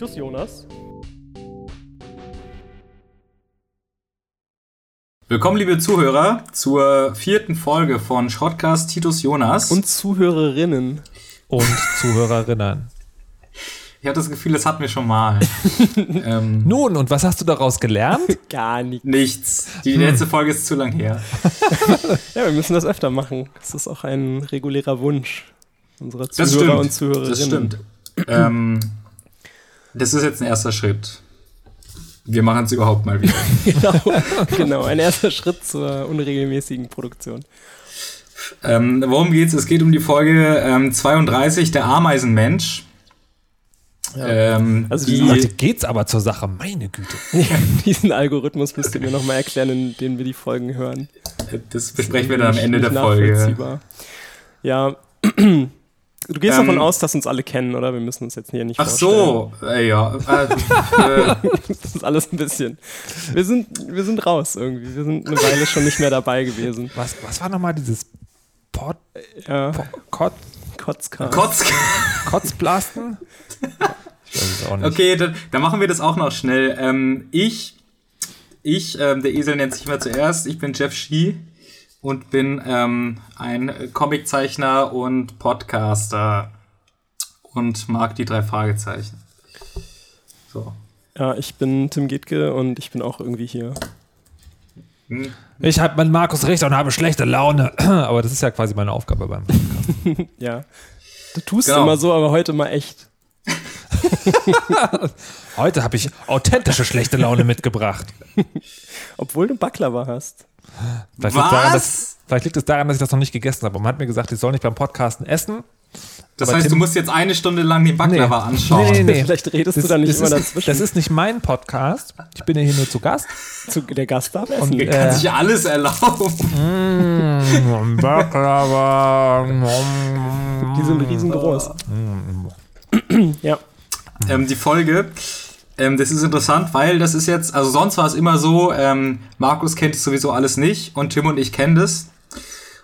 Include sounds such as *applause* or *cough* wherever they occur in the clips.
Titus Jonas. Willkommen, liebe Zuhörer, zur vierten Folge von Schrottcast Titus Jonas. Und Zuhörerinnen. Und Zuhörerinnen. Ich habe das Gefühl, das hatten wir schon mal. *laughs* ähm, Nun, und was hast du daraus gelernt? *laughs* Gar nichts. Nichts. Die hm. letzte Folge ist zu lang her. *laughs* ja, wir müssen das öfter machen. Das ist auch ein regulärer Wunsch unserer Zuhörer und Zuhörerinnen. Das stimmt. ähm, das ist jetzt ein erster Schritt. Wir machen es überhaupt mal wieder. *laughs* genau, genau, ein erster Schritt zur unregelmäßigen Produktion. Ähm, worum geht's? Es geht um die Folge ähm, 32, der Ameisenmensch. Ja. Ähm, also die, heute geht's aber zur Sache, meine Güte. *laughs* Ja, diesen Algorithmus müsst ihr mir nochmal erklären, in dem wir die Folgen hören. Das besprechen das wir dann am Ende der Folge. Ja, *clears throat* Du gehst ähm, davon aus, dass uns alle kennen, oder? Wir müssen uns jetzt hier nicht Ach so, äh, ja. *laughs* Äh, das ist alles ein bisschen. Wir sind, wir sind raus irgendwie. Wir sind eine Weile schon nicht mehr dabei gewesen. Was, was war nochmal dieses Pod, ja. Po, Kot, Kotzcast? Kotz, Kotzblasten? *laughs* Ich weiß es auch nicht. Okay, dann, dann machen wir das auch noch schnell. Ähm, ich, ich, ähm, der Esel nennt sich mal zuerst. Ich bin Jeff Schie und bin ähm, ein Comiczeichner und Podcaster und mag die drei Fragezeichen. So. Ja, ich bin Tim Gietke und ich bin auch irgendwie hier. Hm. Ich habe mit Markus recht und habe schlechte Laune. *clears throat* Aber das ist ja quasi meine Aufgabe beim Podcast. *laughs* ja. Du tust genau. immer so, aber heute mal echt. *laughs* heute habe ich authentische schlechte Laune mitgebracht. *laughs* Obwohl du Baklava hast. Vielleicht liegt, daran, dass, vielleicht liegt, es daran, dass ich das noch nicht gegessen habe. Man hat mir gesagt, ich soll nicht beim Podcasten essen. Das heißt, Tim, du musst jetzt eine Stunde lang den Baklava nee, anschauen. Nee, nee, nee. *laughs* Vielleicht redest das, du da nicht immer ist, dazwischen. Das ist nicht mein Podcast. Ich bin ja hier nur zu Gast. *laughs* Zu, der Gast darf essen. Und, der kann äh, sich alles erlauben. Mm, *laughs* Baklava. Die sind riesengroß. ja. Ähm, die Folge ähm, das ist interessant, weil das ist jetzt, also sonst war es immer so, ähm, Markus kennt es sowieso alles nicht und Tim und ich kennen das.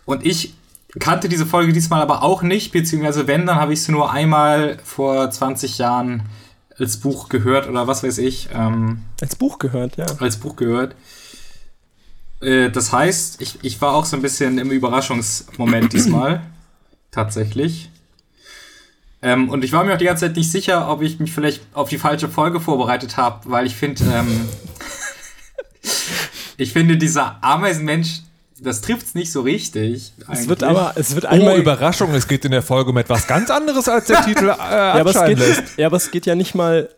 Und ich kannte diese Folge diesmal aber auch nicht, beziehungsweise wenn, dann habe ich sie nur einmal vor 20 Jahren als Buch gehört oder was weiß ich. Ähm, als Buch gehört, ja. Als Buch gehört. Äh, das heißt, ich, ich war auch so ein bisschen im Überraschungsmoment diesmal. Tatsächlich. Ähm, und ich war mir auch die ganze Zeit nicht sicher, ob ich mich vielleicht auf die falsche Folge vorbereitet habe, weil ich finde, ähm, *laughs* ich finde, dieser Ameisenmensch, das trifft es nicht so richtig. Es wird aber, es wird einmal. Oh, Überraschung, es geht in der Folge um etwas ganz anderes, als der *laughs* Titel äh, ja, aber es geht, lässt. Ja, aber es geht ja nicht mal,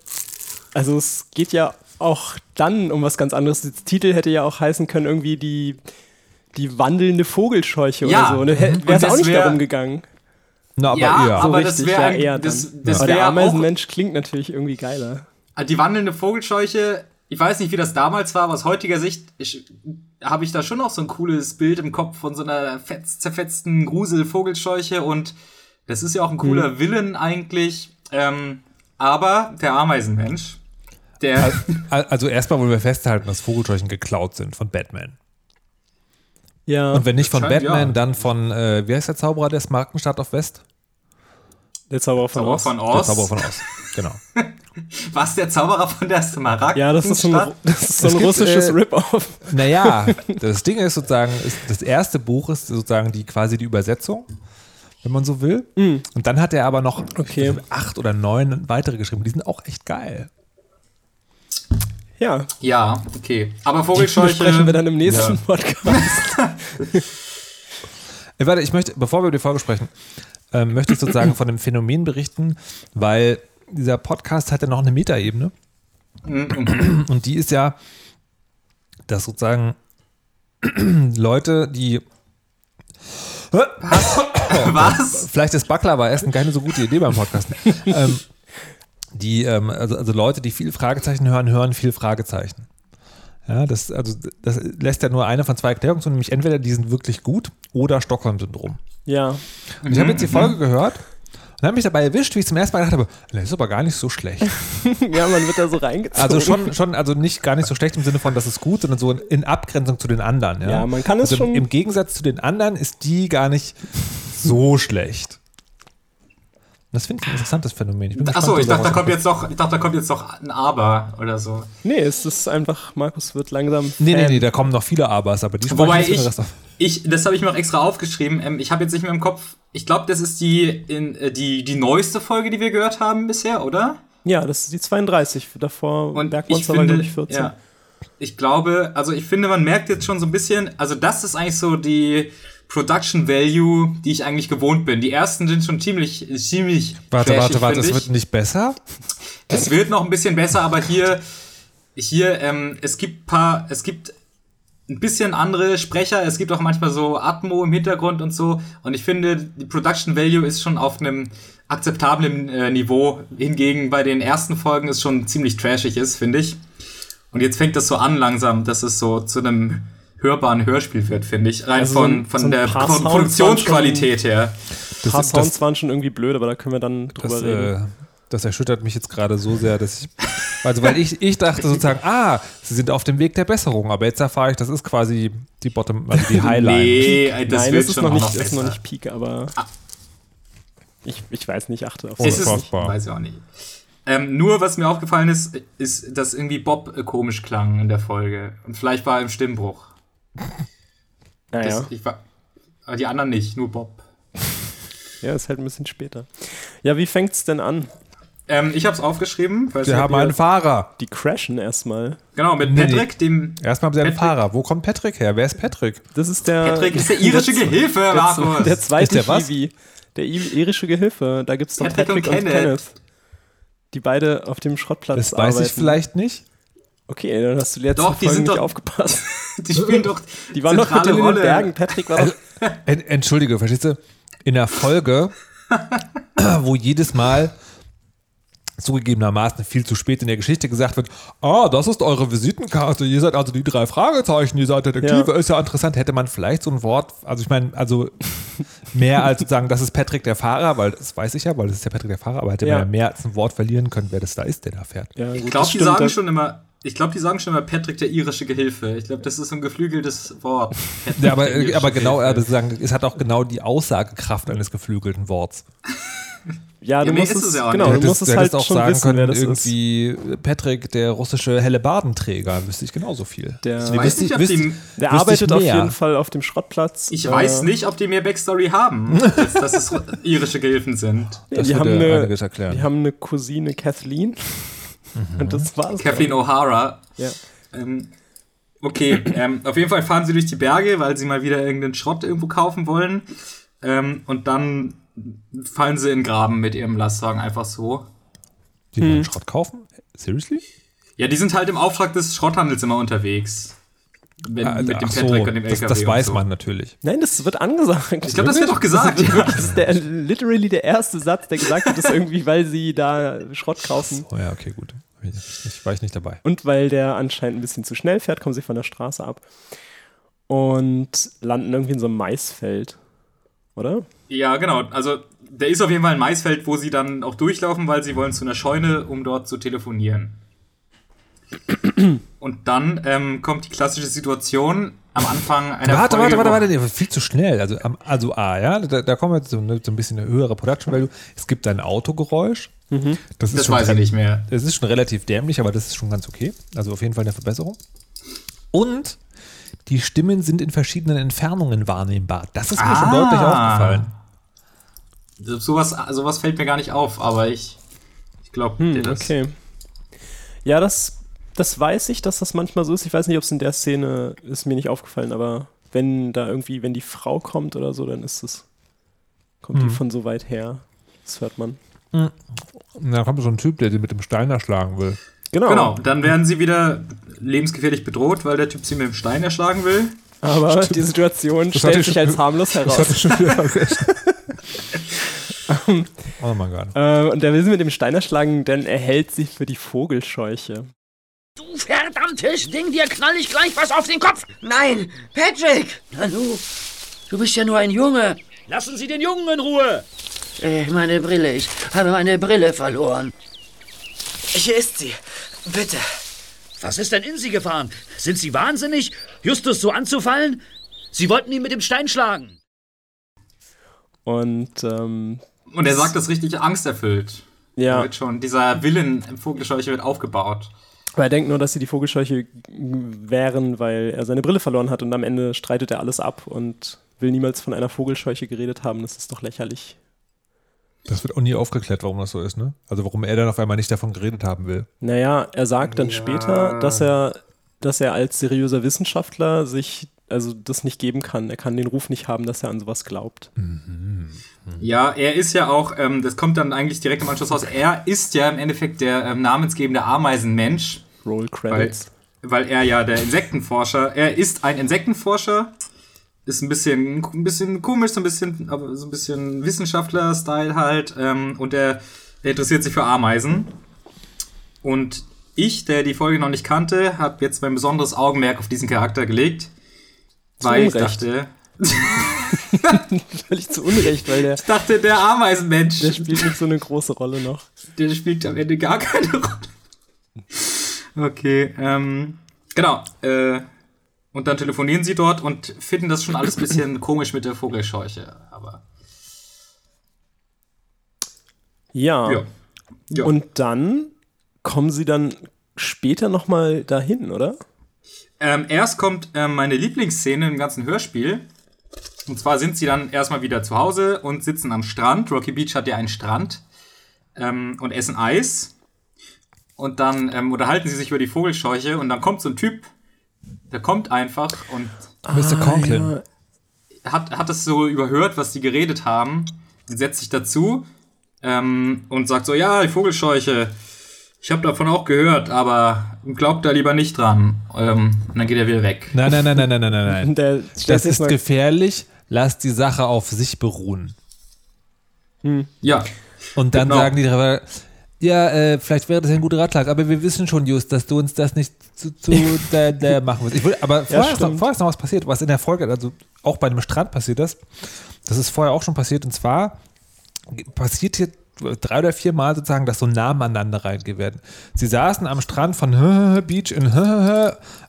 also es geht ja auch dann um was ganz anderes. Der Titel hätte ja auch heißen können, irgendwie die, die wandelnde Vogelscheuche ja. oder so. Ne? Wäre es auch nicht wär, darum gegangen. Na, aber ja, eher. aber so das wäre ja, eher. Das, das ja. wär der Ameisenmensch klingt natürlich irgendwie geiler. Ah, die wandelnde Vogelscheuche, ich weiß nicht, wie das damals war, aber aus heutiger Sicht habe ich da schon noch so ein cooles Bild im Kopf von so einer fetz, zerfetzten Grusel-Vogelscheuche und das ist ja auch ein cooler mhm. Villain eigentlich. Ähm, aber der Ameisenmensch, der. Also erstmal wollen wir festhalten, dass Vogelscheuchen geklaut sind von Batman. Ja. Und wenn nicht von Batman, ja. dann von, äh, wie heißt der Zauberer des Markenstadt auf West? Der Zauberer von, Oz. von Oz. Der Zauberer von Oz, genau. *laughs* Was, der Zauberer von der Smaragd? Ja, das ist so ein, das ist so ein russisches äh, Rip-Off. Naja, *laughs* das Ding ist sozusagen, ist, das erste Buch ist sozusagen die quasi die Übersetzung, wenn man so will. Mm. Und dann hat er aber noch okay. acht oder neun weitere geschrieben. Die sind auch echt geil. Ja. Ja, okay. Aber Vogelscheuche sprechen wir dann im nächsten ja. Podcast. *laughs* Äh, warte, ich möchte, bevor wir über die Folge sprechen, äh, möchte ich sozusagen von dem Phänomen berichten, weil dieser Podcast hat ja noch eine Metaebene. Und die ist ja, dass sozusagen *clears throat* Leute, die was? *coughs* Was? Vielleicht ist Baklava essen keine so gute Idee beim Podcast. ähm, die, ähm, also, also Leute, die viel Fragezeichen hören, hören viel Fragezeichen. Ja, das, also, das lässt ja nur eine von zwei Erklärungen zu, nämlich entweder die sind wirklich gut oder Stockholm-Syndrom. Ja. Und ich habe jetzt die Folge mhm. gehört und habe mich dabei erwischt, wie ich zum ersten Mal gedacht habe, das ist aber gar nicht so schlecht. *laughs* ja, man wird da so reingezogen. Also schon, schon, also nicht gar nicht so schlecht im Sinne von, das ist gut, sondern so in Abgrenzung zu den anderen. Ja, ja man kann es also schon. Im Gegensatz zu den anderen ist die gar nicht so schlecht. Das finde ich ein interessantes Phänomen. Achso, ich dachte, da kommt jetzt doch, ich dachte, da kommt jetzt doch ein Aber oder so. Nee, es ist einfach, Markus wird langsam. Nee, nee, nee, da kommen noch viele Abers, aber die Wobei ich, ich, das habe ich mir auch extra aufgeschrieben. Ähm, ich habe jetzt nicht mehr im Kopf. Ich glaube, das ist die, in, äh, die, die neueste Folge, die wir gehört haben bisher, oder? Ja, das ist die 32. Davor Und Bergmonster war, glaube ich, 14. Ja, ich glaube, also ich finde, man merkt jetzt schon so ein bisschen, also das ist eigentlich so die Production Value, die ich eigentlich gewohnt bin. Die ersten sind schon ziemlich, ziemlich. Warte, warte, warte, es wird nicht besser? Es wird noch ein bisschen besser, aber hier, hier, ähm, es gibt paar, es gibt ein bisschen andere Sprecher, es gibt auch manchmal so Atmo im Hintergrund und so. Und ich finde, die Production Value ist schon auf einem akzeptablen äh, Niveau. Hingegen bei den ersten Folgen ist schon ziemlich trashig ist, finde ich. Und jetzt fängt das so an langsam, dass es so zu einem hörbaren Hörspiel wird, finde ich. Rein also von, von so der Pro Produktionsqualität her. Ein paar Sounds das, waren schon irgendwie blöd, aber da können wir dann drüber das, reden. Äh, das erschüttert mich jetzt gerade so sehr, dass ich. Also, weil ich, ich dachte sozusagen, ah, sie sind auf dem Weg der Besserung, aber jetzt erfahre ich, das ist quasi die Bottom, also die *laughs* Highline. nee, Peak. das Nein, das ist noch, nicht, ist noch nicht Peak, aber. Ah. Ich, ich weiß nicht, achte auf es ist, Weiß ich auch nicht. Ähm, nur was mir aufgefallen ist, ist, dass irgendwie Bob äh, komisch klang in der Folge. Und vielleicht war er im Stimmbruch. Naja. Das, war, aber die anderen nicht, nur Bob. Ja, ist halt ein bisschen später. Ja, wie fängt's denn an? Ähm, ich hab's aufgeschrieben. Wir haben einen Fahrer. Die crashen erstmal. Genau, mit nee, Patrick, nee. dem. Erstmal haben sie einen Patrick. Fahrer. Wo kommt Patrick her? Wer ist Patrick? Das ist der. Patrick ist der irische der, Gehilfe, Markus. Der, der zweite der Kiwi. Der irische Gehilfe. Da gibt's doch Patrick, Patrick und, und Kenneth. Kenneth. Die beide auf dem Schrottplatz Das weiß arbeiten. ich vielleicht nicht. Okay, dann hast du letzte doch, sind nicht doch, aufgepasst. *laughs* Die spielen doch *laughs* Die waren doch mit in den Bergen. Patrick war also, Entschuldige, verstehst du? In der Folge, *laughs* wo jedes Mal zugegebenermaßen viel zu spät in der Geschichte gesagt wird, ah, das ist eure Visitenkarte, ihr seid also die drei Fragezeichen, ihr seid Detektive, ja. ist ja interessant, hätte man vielleicht so ein Wort, also ich meine, also mehr als sozusagen, das ist Patrick der Fahrer, weil das weiß ich ja, weil das ist ja Patrick der Fahrer, aber hätte ja. man ja mehr als ein Wort verlieren können, wer das da ist, der da fährt. Ja, ich glaube, die sagen schon immer, ich glaube, die sagen schon mal Patrick der irische Gehilfe. Ich glaube, das ist so ein geflügeltes Wort. *laughs* ja, aber, aber genau, also sagen, es hat auch genau die Aussagekraft eines geflügelten Worts. Ja, du ja, musst es, ja genau, du musst es halt auch schon sagen wissen, können, irgendwie ist. Patrick, der russische Hellebardenträger, wüsste ich genauso viel. Der, ich weiß nicht, ob die, der arbeitet auf jeden Fall auf dem Schrottplatz. Ich äh, weiß nicht, ob die mehr Backstory haben, *laughs* als dass es irische Gehilfen sind. Ja, die, haben eine, die haben eine Cousine Kathleen. Mhm. *laughs* Und das war's. Kathleen O'Hara. Ja. Ähm, okay, ähm, auf jeden Fall fahren sie durch die Berge, weil sie mal wieder irgendeinen Schrott irgendwo kaufen wollen. Ähm, und dann fallen sie in den Graben mit ihrem Lastwagen einfach so. Die wollen hm. Schrott kaufen? Seriously? Ja, die sind halt im Auftrag des Schrotthandels immer unterwegs. Wenn, ah, mit dem Patrick so, und dem LKW. Das, das weiß so. man natürlich. Nein, das wird angesagt. Ich glaube, das wird doch *laughs* gesagt. Das, das ist der, literally der erste Satz, der gesagt wird, ist irgendwie, weil sie da Schrott kaufen. Oh ja, okay, gut. Ich, war ich nicht dabei. Und weil der anscheinend ein bisschen zu schnell fährt, kommen sie von der Straße ab und landen irgendwie in so einem Maisfeld. Oder? Ja, genau. Also, der ist auf jeden Fall ein Maisfeld, wo sie dann auch durchlaufen, weil sie wollen zu einer Scheune, um dort zu telefonieren. Und dann ähm, kommt die klassische Situation am Anfang einer warte, Folge. Warte, warte, warte, warte, viel zu schnell. Also, also A, ja, da, da kommen wir so, ne, so ein bisschen eine höhere Production Value. Es gibt ein Autogeräusch. Mhm. Das, das weiß ich nicht mehr. Das ist schon relativ dämlich, aber das ist schon ganz okay. Also auf jeden Fall eine Verbesserung. Und die Stimmen sind in verschiedenen Entfernungen wahrnehmbar. Das ist mir ah. schon deutlich aufgefallen. Sowas, sowas fällt mir gar nicht auf, aber ich, ich glaube hm, das. Okay. Ja, das das weiß ich, dass das manchmal so ist. Ich weiß nicht, ob es in der Szene ist mir nicht aufgefallen, aber wenn da irgendwie, wenn die Frau kommt oder so, dann ist es, kommt mhm. die von so weit her. Das hört man. Mhm. Da kommt so ein Typ, der sie mit dem Stein erschlagen will. Genau. Genau, dann werden sie wieder lebensgefährlich bedroht, weil der Typ sie mit dem Stein erschlagen will. Aber Stimmt. die Situation das stellt sich schon, als harmlos heraus. Das hatte ich schon wieder *laughs* oh mein Gott. Äh, und der will sie mit dem Stein erschlagen, denn er hält sie für die Vogelscheuche. Du verdammtes Ding, dir knall ich gleich was auf den Kopf. Nein, Patrick! Nanu, du bist ja nur ein Junge. Lassen Sie den Jungen in Ruhe. Äh, meine Brille, ich habe meine Brille verloren. Hier ist sie. Bitte. Was ist denn in Sie gefahren? Sind Sie wahnsinnig, Justus so anzufallen? Sie wollten ihn mit dem Stein schlagen. Und ähm, Und er sagt das richtig angsterfüllt. Ja. Wird schon, dieser Willen im Vogelscheuche wird aufgebaut. Aber er denkt nur, dass sie die Vogelscheuche wären, weil er seine Brille verloren hat und am Ende streitet er alles ab und will niemals von einer Vogelscheuche geredet haben. Das ist doch lächerlich. Das wird auch nie aufgeklärt, warum das so ist, ne? Also warum er dann auf einmal nicht davon geredet haben will. Naja, er sagt dann Ja. später, dass er, dass er als seriöser Wissenschaftler sich also das nicht geben kann. Er kann den Ruf nicht haben, dass er an sowas glaubt. Ja, er ist ja auch, ähm, das kommt dann eigentlich direkt im Anschluss raus, er ist ja im Endeffekt der ähm, namensgebende Ameisenmensch, Roll weil, Credits. weil er ja der Insektenforscher, er ist ein Insektenforscher, ist ein bisschen, ein bisschen komisch, so ein bisschen, aber so ein bisschen Wissenschaftler-Style halt, ähm, und er, er interessiert sich für Ameisen. Und ich, der die Folge noch nicht kannte, habe jetzt mein besonderes Augenmerk auf diesen Charakter gelegt, Zu weil ich Unrecht. dachte, *laughs* Völlig zu Unrecht, weil der, ich dachte, der Ameisenmensch. der spielt nicht so eine große Rolle noch. Der spielt am Ende gar keine Rolle. Okay, ähm, genau. Äh, und dann telefonieren sie dort und finden das schon alles ein bisschen *laughs* komisch mit der Vogelscheuche. Aber Ja. ja. ja. Und dann kommen sie dann später nochmal dahin, oder? ähm, erst kommt ähm, meine Lieblingsszene im ganzen Hörspiel. Und zwar sind sie dann erstmal wieder zu Hause und sitzen am Strand. Rocky Beach hat ja einen Strand. Ähm, und essen Eis. Und dann ähm, unterhalten sie sich über die Vogelscheuche. Und dann kommt so ein Typ, der kommt einfach und Mr. Conklin. ja. hat, hat es so überhört, was die geredet haben. Sie setzt sich dazu ähm, und sagt so, ja, die Vogelscheuche, ich habe davon auch gehört, aber glaubt da lieber nicht dran. Ähm, und dann geht er wieder weg. Nein, nein, nein, nein, nein, nein, nein, nein. *laughs* Der Das ist mal, gefährlich. Lass die Sache auf sich beruhen. Ja, Und dann Genau. sagen die drei, ja, äh, vielleicht wäre das ein guter Ratschlag, aber wir wissen schon, Just, dass du uns das nicht zu, zu *laughs* da, da machen willst. Ich will, aber vorher, ist noch, vorher ist noch was passiert, was in der Folge, also auch bei einem Strand passiert ist. Das ist vorher auch schon passiert und zwar passiert hier drei oder vier Mal sozusagen, dass so Namen aneinander reingeht werden. Sie saßen am Strand von Beach in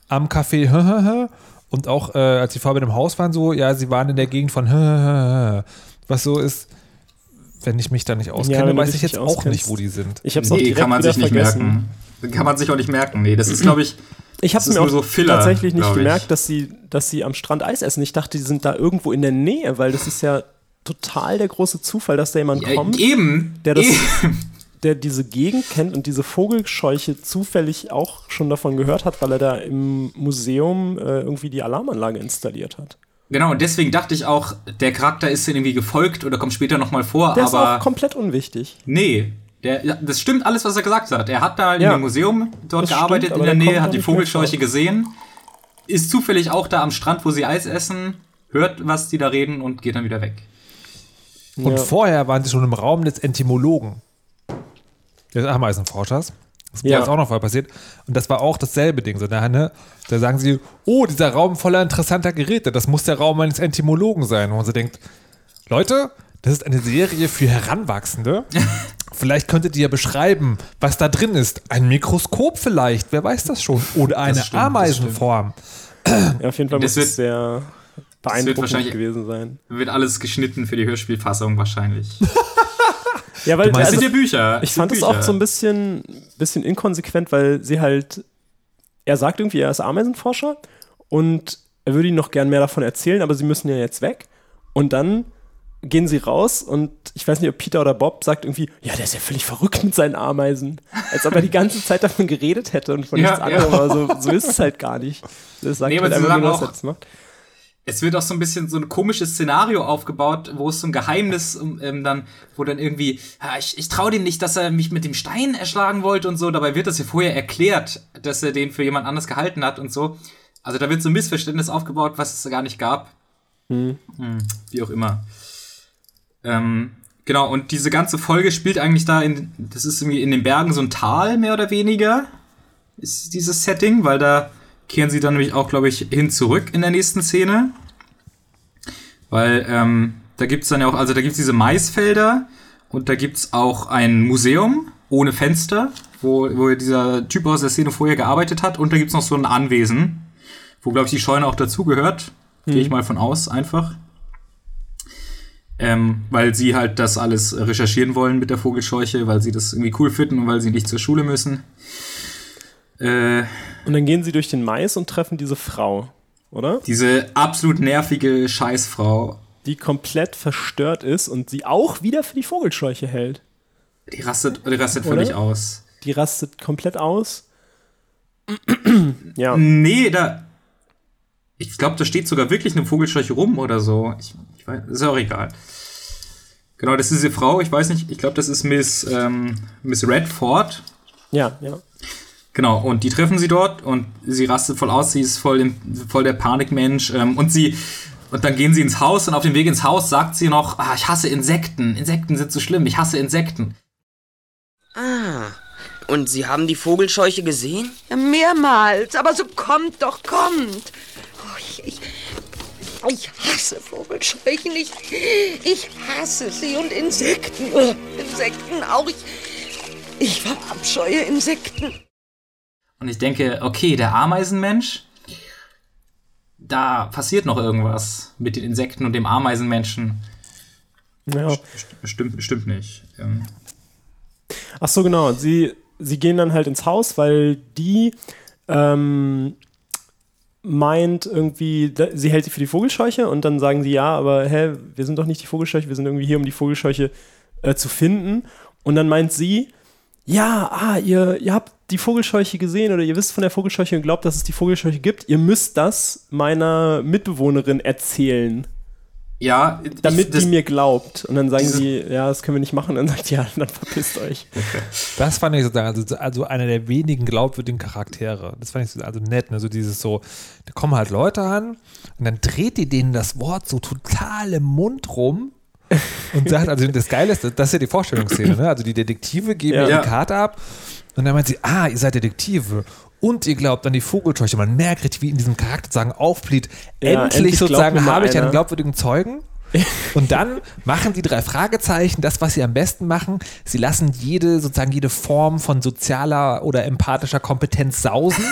am Café und auch äh, als sie vorher mit dem Haus waren, so, ja, sie waren in der Gegend von was so ist, wenn ich mich da nicht auskenne, du weiß ich jetzt auch auskennst. nicht, wo die sind. ich hab's auch nee, direkt kann man sich nicht vergessen. merken. Kann man sich auch nicht merken. Nee, das ist, glaube ich, Ich habe mir auch so Filler, tatsächlich nicht gemerkt, dass sie, dass sie am Strand Eis essen. Ich dachte, die sind da irgendwo in der Nähe, weil das ist ja total der große Zufall, dass da jemand ja, kommt, eben, der das- eben. *laughs* der diese Gegend kennt und diese Vogelscheuche zufällig auch schon davon gehört hat, weil er da im Museum äh, irgendwie die Alarmanlage installiert hat. Genau, und deswegen dachte ich auch, der Charakter ist irgendwie gefolgt oder kommt später nochmal vor, Der ist aber auch komplett unwichtig. Nee, der, das stimmt alles, was er gesagt hat. Er hat da in Ja. dem Museum dort gearbeitet stimmt, in der Nähe, hat die Vogelscheuche gesehen, ist zufällig auch da am Strand, wo sie Eis essen, hört, was die da reden und geht dann wieder weg. Und Ja. vorher waren sie schon im Raum des Entomologen, des Ameisenforschers. Das ist mir Ja. jetzt auch noch vorher passiert. Und das war auch dasselbe Ding. So, da, ne, da sagen sie, oh, dieser Raum voller interessanter Geräte, das muss der Raum eines Entomologen sein. Wo man so denkt, Leute, das ist eine Serie für Heranwachsende. *laughs* Vielleicht könntet ihr ja beschreiben, was da drin ist. Ein Mikroskop vielleicht, wer weiß das schon. Oder eine stimmt, Ameisenform. Ja, auf jeden Fall Das muss es sehr beeindruckend wahrscheinlich- gewesen sein. Wird alles geschnitten für die Hörspielfassung wahrscheinlich. *laughs* Ja, weil also, sind ja Bücher. ich fand es auch so ein bisschen, bisschen inkonsequent, weil sie halt, er sagt irgendwie, er ist Ameisenforscher und er würde ihnen noch gern mehr davon erzählen, aber sie müssen ja jetzt weg. Und dann gehen sie raus und ich weiß nicht, ob Peter oder Bob sagt irgendwie, ja, der ist ja völlig verrückt mit seinen Ameisen. Als ob er die ganze Zeit davon geredet hätte und von Ja, nichts anderem, ja. aber so, so ist es halt gar nicht. Das sagt Nee, halt einfach sagen nur, auch- er das macht. Es wird auch so ein bisschen so ein komisches Szenario aufgebaut, wo es so ein Geheimnis ähm, dann, wo dann irgendwie, ja, ich, ich traue dem nicht, dass er mich mit dem Stein erschlagen wollte und so. Dabei wird das ja vorher erklärt, dass er den für jemand anders gehalten hat und so. Also da wird so ein Missverständnis aufgebaut, was es gar nicht gab. Hm, wie auch immer. Ähm, genau, und diese ganze Folge spielt eigentlich da in, das ist irgendwie in den Bergen so ein Tal, mehr oder weniger, ist dieses Setting, weil da kehren sie dann nämlich auch, glaube ich, hin zurück in der nächsten Szene. Weil ähm, da gibt es dann ja auch, also da gibt es diese Maisfelder und da gibt es auch ein Museum ohne Fenster, wo, wo dieser Typ aus der Szene vorher gearbeitet hat. Und da gibt es noch so ein Anwesen, wo, glaube ich, die Scheune auch dazugehört. Gehe ich mal von aus, einfach. ähm, weil sie halt das alles recherchieren wollen mit der Vogelscheuche, weil sie das irgendwie cool finden und weil sie nicht zur Schule müssen. Äh, und dann gehen sie durch den Mais und treffen diese Frau, oder? Diese absolut nervige Scheißfrau. Die komplett verstört ist und sie auch wieder für die Vogelscheuche hält. Die rastet, die rastet völlig aus. Die rastet komplett aus. *clears throat* ja. Nee, da. Ich glaube, da steht sogar wirklich eine Vogelscheuche rum oder so. Ich, ich weiß, ist auch egal. Genau, das ist diese Frau, ich weiß nicht, ich glaube, das ist Miss, ähm, Miss Redford. Ja, ja. Genau, und die treffen sie dort und sie rastet voll aus, sie ist voll, im, voll der Panikmensch ähm, und sie. Und dann gehen sie ins Haus und auf dem Weg ins Haus sagt sie noch, ah, ich hasse Insekten. Insekten sind so schlimm, ich hasse Insekten. Ah, und Sie haben die Vogelscheuche gesehen? Ja, mehrmals, aber so kommt doch, kommt. Oh, ich, ich, ich hasse Vogelscheuchen, ich, ich hasse sie und Insekten. Oh, Insekten auch, ich, ich verabscheue Insekten. Und ich denke, okay, der Ameisenmensch, da passiert noch irgendwas mit den Insekten und dem Ameisenmenschen. Ja. Bestimmt, bestimmt nicht. Ähm. Ach so, genau. Sie, sie gehen dann halt ins Haus, weil die ähm, meint irgendwie, sie hält sie für die Vogelscheuche und dann sagen sie, ja, aber hä, wir sind doch nicht die Vogelscheuche, wir sind irgendwie hier, um die Vogelscheuche äh, zu finden. Und dann meint sie, ja, ah, ihr, ihr habt die Vogelscheuche gesehen oder ihr wisst von der Vogelscheuche und glaubt, dass es die Vogelscheuche gibt, ihr müsst das meiner Mitbewohnerin erzählen. Ja, damit ich, die mir glaubt. Und dann sagen sie, ja, das können wir nicht machen. Und dann sagt sie, ja, dann verpisst euch. Das fand ich sozusagen, also, also einer der wenigen glaubwürdigen Charaktere. Das fand ich so, also nett, ne? So dieses so, da kommen halt Leute an und dann dreht die denen das Wort so total im Mund rum und sagt, also das Geile ist, das ist ja die Vorstellungsszene, ne? Also die Detektive geben ja. die Karte ab und dann meint sie, ah, ihr seid Detektive und ihr glaubt an die Vogelscheuche. Man merkt richtig, wie in diesem Charakter sagen aufblieht. Ja, endlich, endlich sozusagen habe ich einen glaubwürdigen Zeugen. *laughs* Und dann machen die drei Fragezeichen das, was sie am besten machen. Sie lassen jede, sozusagen jede Form von sozialer oder empathischer Kompetenz sausen.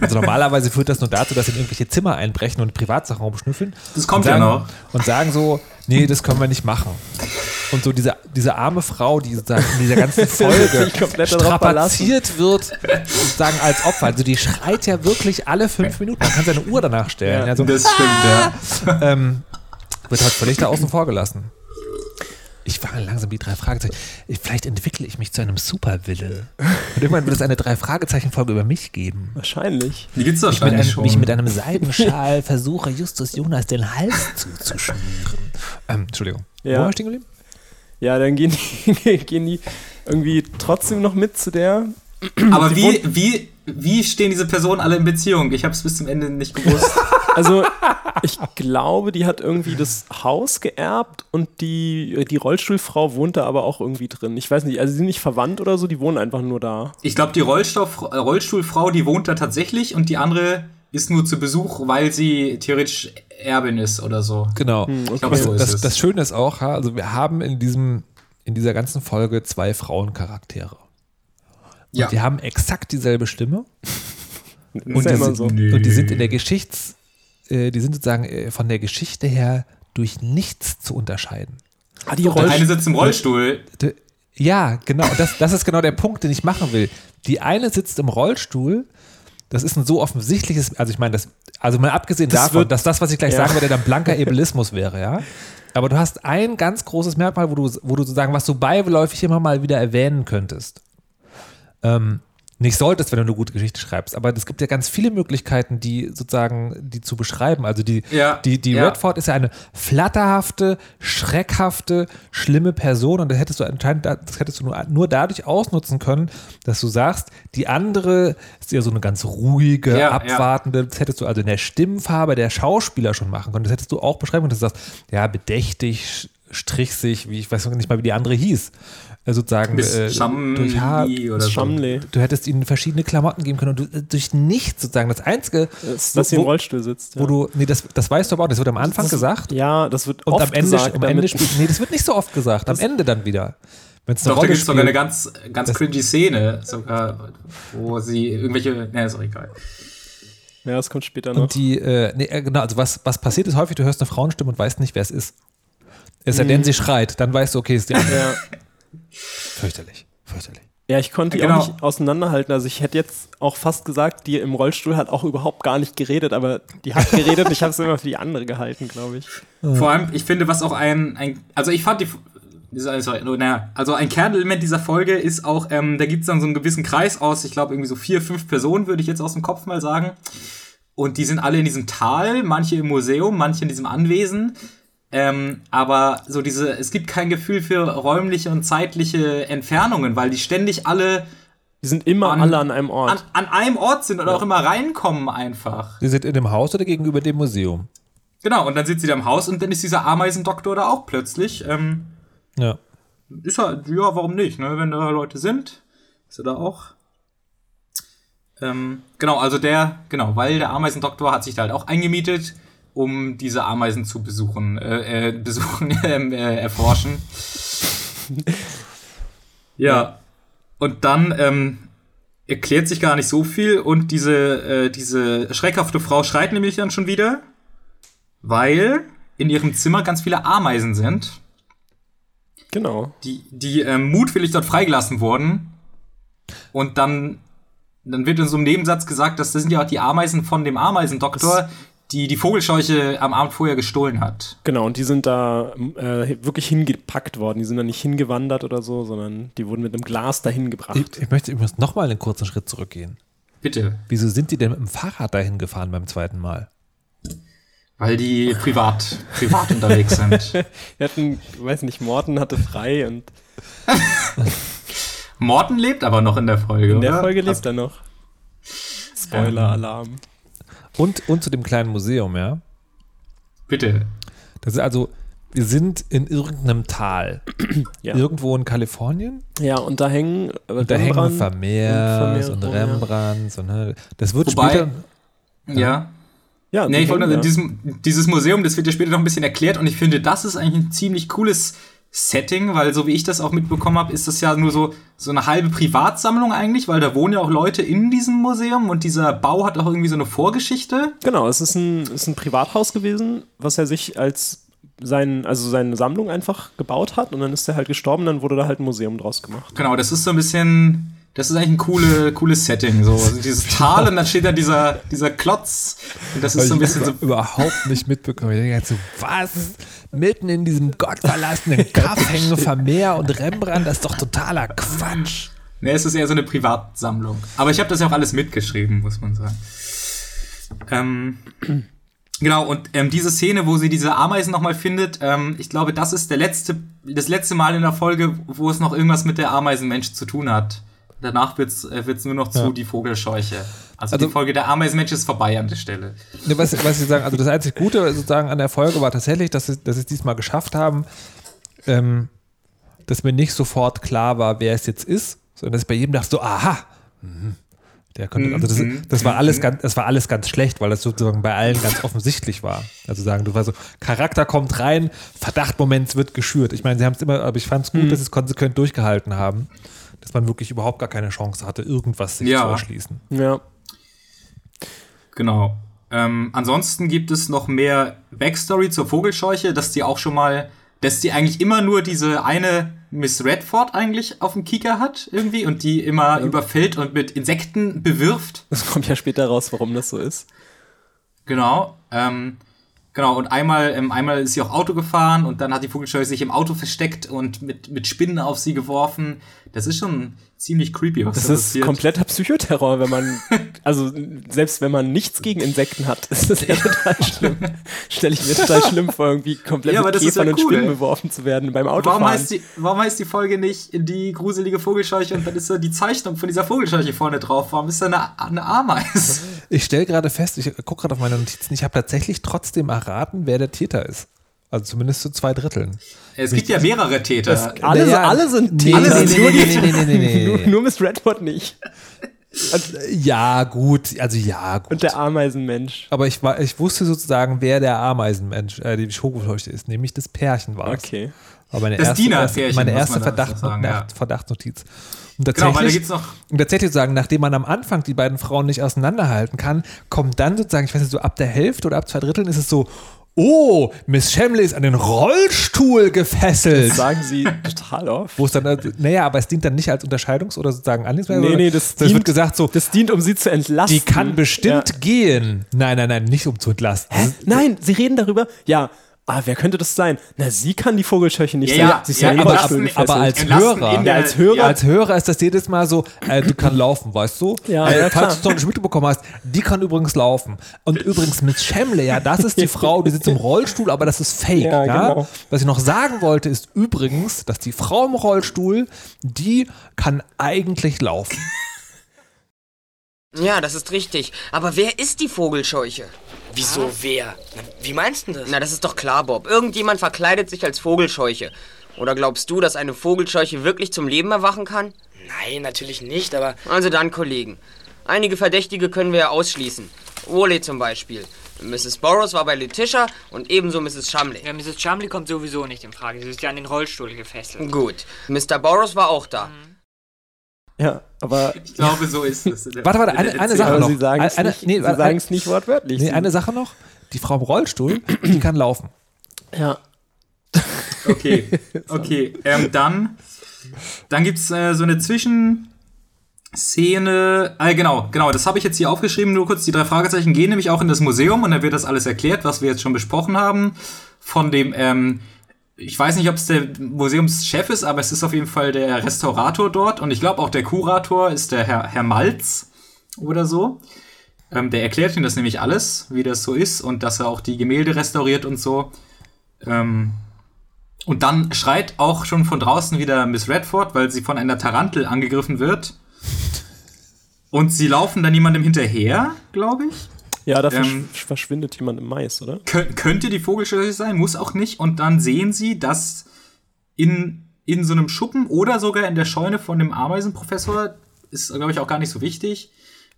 Also normalerweise führt das nur dazu, dass sie in irgendwelche Zimmer einbrechen und Privatsachen rumschnüffeln. Das kommt sagen, ja noch. Und sagen so, nee, das können wir nicht machen. Und so diese, diese arme Frau, die sozusagen in dieser ganzen *laughs* Folge strapaziert wird, sozusagen als Opfer. Also die schreit ja wirklich alle fünf Minuten. Man kann seine Uhr danach stellen. Ja, also, das stimmt, ja. Ähm, wird halt völlig da außen vor gelassen. Ich fange langsam die drei Fragezeichen. Vielleicht entwickle ich mich zu einem Superwille. Und irgendwann wird es eine drei Fragezeichen-Folge über mich geben. Wahrscheinlich. Die gibt's wahrscheinlich ich mit schon. Mich mit einem Seidenschal versuche, Justus Jonas den Hals zuzuschmieren. Ähm, Entschuldigung. Ja. Wo war ich stehen geblieben? Ja, dann gehen die, *laughs* gehen die irgendwie trotzdem noch mit zu der. Aber wie, wie, wie stehen diese Personen alle in Beziehung? Ich habe es bis zum Ende nicht gewusst. *laughs* Also, ich glaube, die hat irgendwie das Haus geerbt und die, die Rollstuhlfrau wohnt da aber auch irgendwie drin. Ich weiß nicht, also sie sind nicht verwandt oder so, die wohnen einfach nur da. Ich glaube, die Rollstuhlfrau, die wohnt da tatsächlich und die andere ist nur zu Besuch, weil sie theoretisch Erbin ist oder so. Genau. Hm, okay. glaub, so das, das, Schöne ist auch, also wir haben in diesem in dieser ganzen Folge zwei Frauencharaktere. Ja. die haben exakt dieselbe Stimme. Und die, sind, so. und die, sind, in der Geschichts, äh, die sind sozusagen äh, von der Geschichte her durch nichts zu unterscheiden. Ah, die der eine sitzt im Rollstuhl. Ja, genau. Das, das ist genau der Punkt, den ich machen will. Die eine sitzt im Rollstuhl. Das ist ein so offensichtliches, also ich meine, das, also mal abgesehen das davon, dass das, was ich gleich ja. sagen werde, dann blanker *laughs* Ebelismus wäre, ja. Aber du hast ein ganz großes Merkmal, wo du, wo du sozusagen, was du beiläufig immer mal wieder erwähnen könntest. Ähm, nicht solltest, wenn du eine gute Geschichte schreibst. Aber es gibt ja ganz viele Möglichkeiten, die sozusagen, die zu beschreiben. Also die, ja, die, die ja. Redford ist ja eine flatterhafte, schreckhafte, schlimme Person und das hättest du anscheinend, das hättest du nur, nur dadurch ausnutzen können, dass du sagst, die andere ist ja so eine ganz ruhige, ja, abwartende, das hättest du also in der Stimmfarbe der Schauspieler schon machen können. Das hättest du auch beschreiben können, dass du sagst, ja, bedächtig, strichsig, wie ich weiß nicht mal, wie die andere hieß. Äh, sozusagen äh, durch Haar, oder so. Du hättest ihnen verschiedene Klamotten geben können und du, äh, durch nichts sozusagen. Das Einzige, das, dass sie im Rollstuhl sitzt. Wo ja. du, nee, das, das weißt du aber auch, das wird am Anfang das, gesagt. Ja, das wird und oft am Ende, gesagt. Am Ende nee, das wird nicht so oft gesagt, am Ende dann wieder. Wenn's Doch, da gibt es sogar eine ganz, ganz cringy Szene, sogar, wo sie irgendwelche, ne, ist auch egal. Ja, das kommt später noch. Und die, äh, nee, äh, genau, also was, was passiert ist häufig, du hörst eine Frauenstimme und weißt nicht, wer es ist. Es sei denn, sie schreit, dann weißt du, okay, ist die andere. Ja. *laughs* Fürchterlich, fürchterlich. Ja, ich konnte die Genau. auch nicht auseinanderhalten. Also ich hätte jetzt auch fast gesagt, die im Rollstuhl hat auch überhaupt gar nicht geredet, aber die hat geredet und ich habe es immer für die andere gehalten, glaube ich. *laughs* Vor allem, ich finde, was auch ein, ein also ich fand die, sorry, naja, also ein Kernelement dieser Folge ist auch, ähm, da gibt es dann so einen gewissen Kreis aus, ich glaube irgendwie so vier, fünf Personen, würde ich jetzt aus dem Kopf mal sagen. Und die sind alle in diesem Tal, manche im Museum, manche in diesem Anwesen. Ähm, aber so diese, es gibt kein Gefühl für räumliche und zeitliche Entfernungen, weil die ständig alle Die sind immer An- alle an einem Ort. an, an einem Ort sind oder auch immer reinkommen einfach. Sie sind in dem Haus oder gegenüber dem Museum? Genau, und dann sitzt sie da im Haus und dann ist dieser Ameisendoktor da auch plötzlich. Ähm, Ja. ist halt, ja, warum nicht, ne? Wenn da Leute sind, ist er da auch. Ähm, genau, also der, genau, weil der Ameisendoktor hat sich da halt auch eingemietet, um diese Ameisen zu besuchen, äh, äh, besuchen, *laughs* ähm, äh, erforschen. *laughs* ja. Und dann ähm, erklärt sich gar nicht so viel und diese, äh, diese schreckhafte Frau schreit nämlich dann schon wieder, weil in ihrem Zimmer ganz viele Ameisen sind Genau. die, die ähm, mutwillig dort freigelassen wurden. Und dann, dann wird in so einem Nebensatz gesagt, dass das sind ja auch die Ameisen von dem Ameisendoktor, die die Vogelscheuche am Abend vorher gestohlen hat. Genau, und die sind da äh, wirklich hingepackt worden. Die sind da nicht hingewandert oder so, sondern die wurden mit einem Glas dahin gebracht. Ich, ich möchte übrigens nochmal einen kurzen Schritt zurückgehen. Bitte. Wieso sind die denn mit dem Fahrrad dahin gefahren beim zweiten Mal? Weil die privat, privat unterwegs sind. *laughs* Wir hatten, ich weiß nicht, Morten hatte frei und *laughs* Morten lebt aber noch in der Folge. in der oder? Folge Also, lebt er noch. Spoiler-Alarm. Und, und zu dem kleinen Museum, ja? bitte. Das ist also, wir sind in irgendeinem Tal. *clears throat* Ja. Irgendwo in Kalifornien. Ja, und da hängen äh, Da hängen Vermeers und und, Vermeer ja. Rembrandts. Und, ne, das wird Wobei- später. Ja. Ja, Nee, die ich wollte da. dieses, dieses Museum, das wird ja später noch ein bisschen erklärt und ich finde, das ist eigentlich ein ziemlich cooles Setting, weil so wie ich das auch mitbekommen habe, ist das ja nur so, so eine halbe Privatsammlung eigentlich, weil da wohnen ja auch Leute in diesem Museum und dieser Bau hat auch irgendwie so eine Vorgeschichte. Genau, es ist ein, ist ein Privathaus gewesen, was er sich als sein, also seine Sammlung einfach gebaut hat und dann ist er halt gestorben, dann wurde da halt ein Museum draus gemacht. Genau, das ist so ein bisschen, das ist eigentlich ein coole, cooles Setting, so also dieses Tal und dann steht da dieser, dieser Klotz und das ist so ein bisschen so, überhaupt nicht mitbekommen. Ich denke halt so, was? Mitten in diesem gottverlassenen *laughs* Kaff hängen Vermeer und Rembrandt, das ist doch totaler Quatsch. ne, es ist eher so eine Privatsammlung. Aber ich habe das ja auch alles mitgeschrieben, muss man sagen. Ähm, genau, und ähm, diese Szene, wo sie diese Ameisen nochmal findet, ähm, ich glaube, das ist der letzte, das letzte Mal in der Folge, wo es noch irgendwas mit der Ameisenmensch zu tun hat. Danach wird's äh, wird's nur noch zu Ja. die Vogelscheuche. Also, Also- die Folge der Ameisenmensch ist vorbei an der Stelle. Ne, was, was ich sagen, also das einzig Gute sozusagen an der Folge war tatsächlich, dass sie, dass es diesmal geschafft haben, ähm, dass mir nicht sofort klar war, wer es jetzt ist, sondern dass ich bei jedem dachte so, aha, mhm, der könnte, also das, das war alles ganz, das war alles ganz schlecht, weil das sozusagen bei allen ganz offensichtlich war. Also sagen, du war so, Charakter kommt rein, Verdachtmoment wird geschürt. Ich meine, sie haben es immer, aber ich fand es gut, dass sie es konsequent durchgehalten haben, dass man wirklich überhaupt gar keine Chance hatte, irgendwas sich Ja. zu erschließen. Ja. Genau. Ähm, ansonsten gibt es noch mehr Backstory zur Vogelscheuche, dass die auch schon mal, dass die eigentlich immer nur diese eine Miss Redford eigentlich auf dem Kieker hat irgendwie und die immer überfällt und mit Insekten bewirft. Das kommt ja später raus, warum das so ist. Genau. Ähm, genau, und einmal, ähm, einmal ist sie auch Auto gefahren und dann hat die Vogelscheuche sich im Auto versteckt und mit, mit Spinnen auf sie geworfen. Das ist schon ziemlich creepy, was Das da ist passiert. kompletter Psychoterror, wenn man, *laughs* also selbst wenn man nichts gegen Insekten hat, ist das ja total schlimm. Stelle ich mir total schlimm vor, irgendwie komplett Ja, aber mit das ist Käfern ja und cool. Spinnen beworfen zu werden beim Autofahren. Warum heißt, die, warum heißt die Folge nicht die gruselige Vogelscheuche und dann ist da die Zeichnung von dieser Vogelscheuche vorne drauf? Warum ist da eine, eine Ameise? Ich stelle gerade fest, ich gucke gerade auf meine Notizen, ich habe tatsächlich trotzdem erraten, wer der Täter ist. Also zumindest zu zwei Dritteln. Es gibt ja mehrere Täter. alle, Naja, alle sind Täter, nee, nee, nur, nee, die- nee, nee, nee, nee, *laughs* nur, Miss Redford nicht. Ja, gut, also ja, gut. Und der Ameisenmensch. Aber ich, war, ich wusste sozusagen, wer der Ameisenmensch, äh, die Schokoleuchte ist, nämlich das Pärchen war es. Okay. Aber meine Das erste, Dienerpärchen, erste, meine erste Verdacht, sagen, ja. Verdachtsnotiz. Und Genau, weil da tatsächlich, gibt's noch. und tatsächlich zu sagen, nachdem man am Anfang die beiden Frauen nicht auseinanderhalten kann, kommt dann sozusagen, ich weiß nicht, so ab der Hälfte oder ab zwei Dritteln ist es so, oh, Miss Shamley ist an den Rollstuhl gefesselt. Das sagen sie total oft. Wo es dann, äh, naja, aber es dient dann nicht als Unterscheidungs- oder sozusagen Anliegungsmerkmal. Nee, nee, das das dient- wird gesagt so, Das dient, um sie zu entlasten. die kann bestimmt Ja. gehen. Nein, nein, nein, nicht um zu entlasten. Hä? Nein, sie reden darüber. Ja, ah, wer könnte das sein? Na, sie kann die Vogelscheuche nicht Ja, sein. ja, sie ist ja, aber- Rollstuhl aber- als Hörer, Ja, als Hörer- ja, Als Hörer ist das jedes Mal so, äh, du kannst laufen, weißt du? Ja, äh, ja, klar. falls du es noch nicht mitbekommen hast, die kann übrigens laufen. Und übrigens Miss Shamley, ja, das ist die Frau, die sitzt im Rollstuhl, aber das ist fake. Ja, Ja, genau. Was ich noch sagen wollte, ist übrigens, dass die Frau im Rollstuhl, die kann eigentlich laufen. Ja, das ist richtig. Aber wer ist die Vogelscheuche? Wieso wer? Na, Wie meinst du das? Na, das ist doch klar, Bob. Irgendjemand verkleidet sich als Vogelscheuche. Oder glaubst du, dass eine Vogelscheuche wirklich zum Leben erwachen kann? Nein, natürlich nicht, aber Also dann, Kollegen. Einige Verdächtige können wir ja ausschließen. Woolley zum Beispiel. Mrs. Burroughs war bei Letitia und ebenso Mrs. Shumley. Ja, Mrs. Chumley kommt sowieso nicht in Frage. Sie ist ja an den Rollstuhl gefesselt. Gut. Mr. Burroughs war auch da. Ja, aber, Ich glaube, so ist es. Warte, warte, eine- eine Sache noch. sie sagen es nicht, nee, sie eine- sagen es nicht wortwörtlich. Nee, eine Sache noch. Die Frau im Rollstuhl, die kann laufen. ja. Okay, *laughs* okay. Ähm, dann dann gibt es äh, so eine Zwischenszene. Äh, genau, genau, das habe ich jetzt hier aufgeschrieben. Nur kurz, die drei Fragezeichen gehen nämlich auch in das Museum und da wird das alles erklärt, was wir jetzt schon besprochen haben. Von dem, ähm, ich weiß nicht, ob es der Museumschef ist, aber es ist auf jeden Fall der Restaurator dort und ich glaube auch der Kurator ist der Herr, Herr Malz oder so. Ähm, der erklärt ihnen das nämlich alles, wie das so ist und dass er auch die Gemälde restauriert und so. Ähm, und dann schreit auch schon von draußen wieder Miss Redford, weil sie von einer Tarantel angegriffen wird. Und sie laufen dann jemandem hinterher, glaube ich. Ja, da Ähm, verschwindet jemand im Mais, oder? Kön könnte die Vogelscheuche sein, muss auch nicht. Und dann sehen sie, dass in, in so einem Schuppen oder sogar in der Scheune von dem Ameisenprofessor, ist, glaube ich, auch gar nicht so wichtig,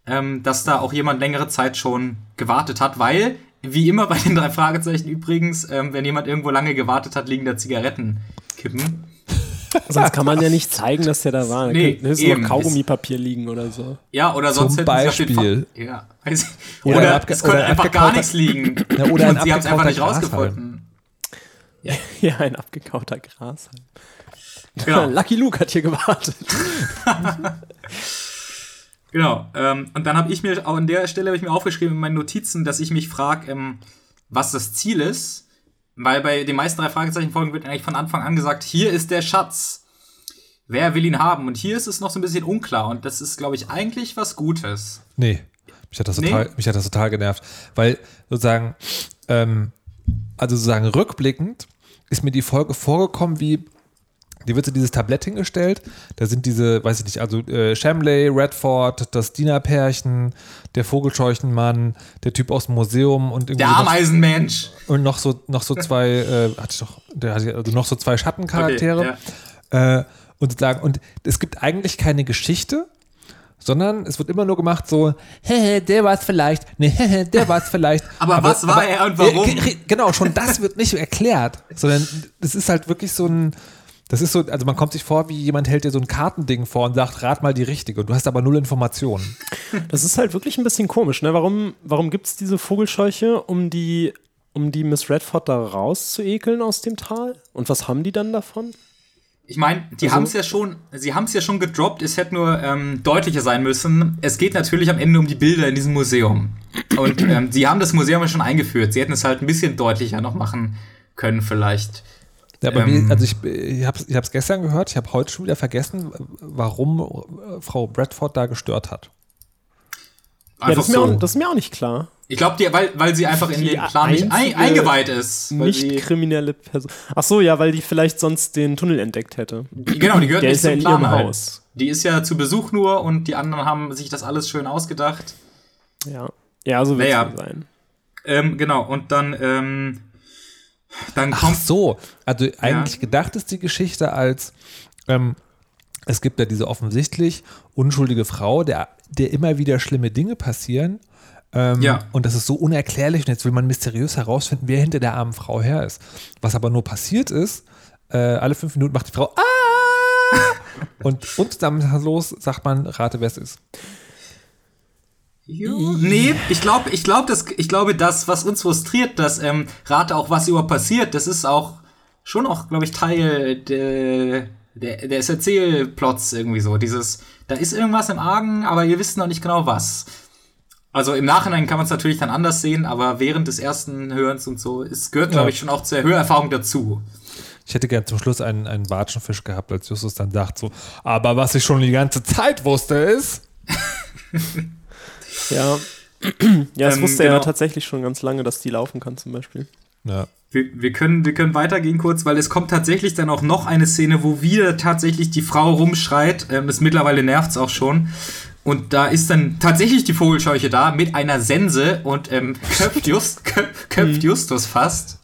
ähm, dass da auch jemand längere Zeit schon gewartet hat, weil, wie immer bei den drei Fragezeichen übrigens, ähm, wenn jemand irgendwo lange gewartet hat, liegen da Zigarettenkippen. Sonst kann man ja nicht zeigen, dass der da war. Da Nee, könnte höchstens noch Kaugummipapier liegen oder so. Ja, oder Zum sonst hätten sie auf den Beispiel. Ja, weiß ich. Oder Oder, es könnte oder einfach gar nichts liegen. *clears throat* Ja, oder ein Und sie haben es einfach nicht Grashalm. rausgefunden. Ja, *laughs* ein abgekauter Gras. Genau. *laughs* Lucky Luke hat hier gewartet. *laughs* Genau. Ähm, und dann habe ich mir auch an der Stelle habe ich mir aufgeschrieben in meinen Notizen, dass ich mich frage, ähm, was das Ziel ist. Weil bei den meisten drei Fragezeichen-Folgen wird eigentlich von Anfang an gesagt, hier ist der Schatz. Wer will ihn haben? Und hier ist es noch so ein bisschen unklar. Und das ist, glaube ich, eigentlich was Gutes. Nee, mich hat das Nee? total, mich hat das total genervt. Weil sozusagen, ähm, also sozusagen rückblickend ist mir die Folge vorgekommen wie, die wird so dieses Tablett hingestellt, da sind diese, weiß ich nicht, also äh, Shamley, Redford, das Dienerpärchen, der Vogelscheuchenmann, der Typ aus dem Museum und irgendwie Der noch, Ameisenmensch. und noch so, noch so zwei, *laughs* äh, hatte ich doch, der hatte also noch so zwei Schattencharaktere. Okay, ja. Äh, und sozusagen, und es gibt eigentlich keine Geschichte, sondern es wird immer nur gemacht so, hehe, der war es vielleicht, nee, hehe, der war es vielleicht. *laughs* Aber was war er und warum? Ge- *laughs* genau, schon das wird nicht erklärt, sondern es ist halt wirklich so ein, das ist so, also man kommt sich vor, wie jemand hält dir so ein Kartending vor und sagt, rat mal die richtige und du hast aber null Informationen. Das ist halt wirklich ein bisschen komisch, ne? Warum, warum gibt es diese Vogelscheuche, um die, um die Miss Redford da rauszuekeln aus dem Tal? Und was haben die dann davon? Ich meine, die Also- haben es ja schon, sie haben es ja schon gedroppt, es hätte nur ähm, deutlicher sein müssen. Es geht natürlich am Ende um die Bilder in diesem Museum. Und *clears throat* ähm, sie haben das Museum ja schon eingeführt. Sie hätten es halt ein bisschen deutlicher noch machen können, vielleicht. Ja, aber Ähm. wie, also ich, ich habe es gestern gehört, ich habe heute schon wieder vergessen, warum äh, Frau Bradford da gestört hat. Ja, Einfach das, ist so. auch, das ist mir auch nicht klar. ich glaube, weil, weil sie einfach in Die den Plan nicht ein, eingeweiht ist. Nicht kriminelle Person. Ach so, ja, weil die vielleicht sonst den Tunnel entdeckt hätte. Genau, die gehört Der nicht ist ja zum in Plan ihrem halt. Haus. Die ist ja zu Besuch nur und die anderen haben sich das alles schön ausgedacht. Ja, ja so wird Naja. es sein. Ähm, genau, und dann, ähm, dann Ach kommt. so, also eigentlich gedacht ist die Geschichte als, ähm, es gibt ja diese offensichtlich unschuldige Frau, der, der immer wieder schlimme Dinge passieren. Ähm, Ja. Und das ist so unerklärlich und jetzt will man mysteriös herausfinden, wer hinter der armen Frau her ist. Was aber nur passiert ist, äh, alle fünf Minuten macht die Frau Ah! und unzusammenhangslos sagt man, rate, wer es ist. Nee, ich glaube, ich glaube, das, ich glaube, das, was uns frustriert, dass ähm, rate auch, was über passiert, das ist auch schon auch, glaube ich, Teil der, der, des Erzählplots irgendwie so. Dieses, da ist irgendwas im Argen, aber ihr wisst noch nicht genau was. Also im Nachhinein kann man es natürlich dann anders sehen, aber während des ersten Hörens und so, es gehört, glaube ich, schon auch zur Hörerfahrung dazu. Ich hätte gern zum Schluss einen, einen Watschenfisch gehabt, als Justus dann sagt so, aber was ich schon die ganze Zeit wusste ist. *laughs* Ja. *clears throat* ja, es Ähm, wusste er ja genau. tatsächlich schon ganz lange, dass die laufen kann, zum Beispiel. Ja. Wir, wir, können, wir können weitergehen kurz, weil es kommt tatsächlich dann auch noch eine Szene, wo wieder tatsächlich die Frau rumschreit. Ähm, das mittlerweile nervt es auch schon. Und da ist dann tatsächlich die Vogelscheuche da mit einer Sense und ähm, köpft, Just, köp, köpft Justus fast.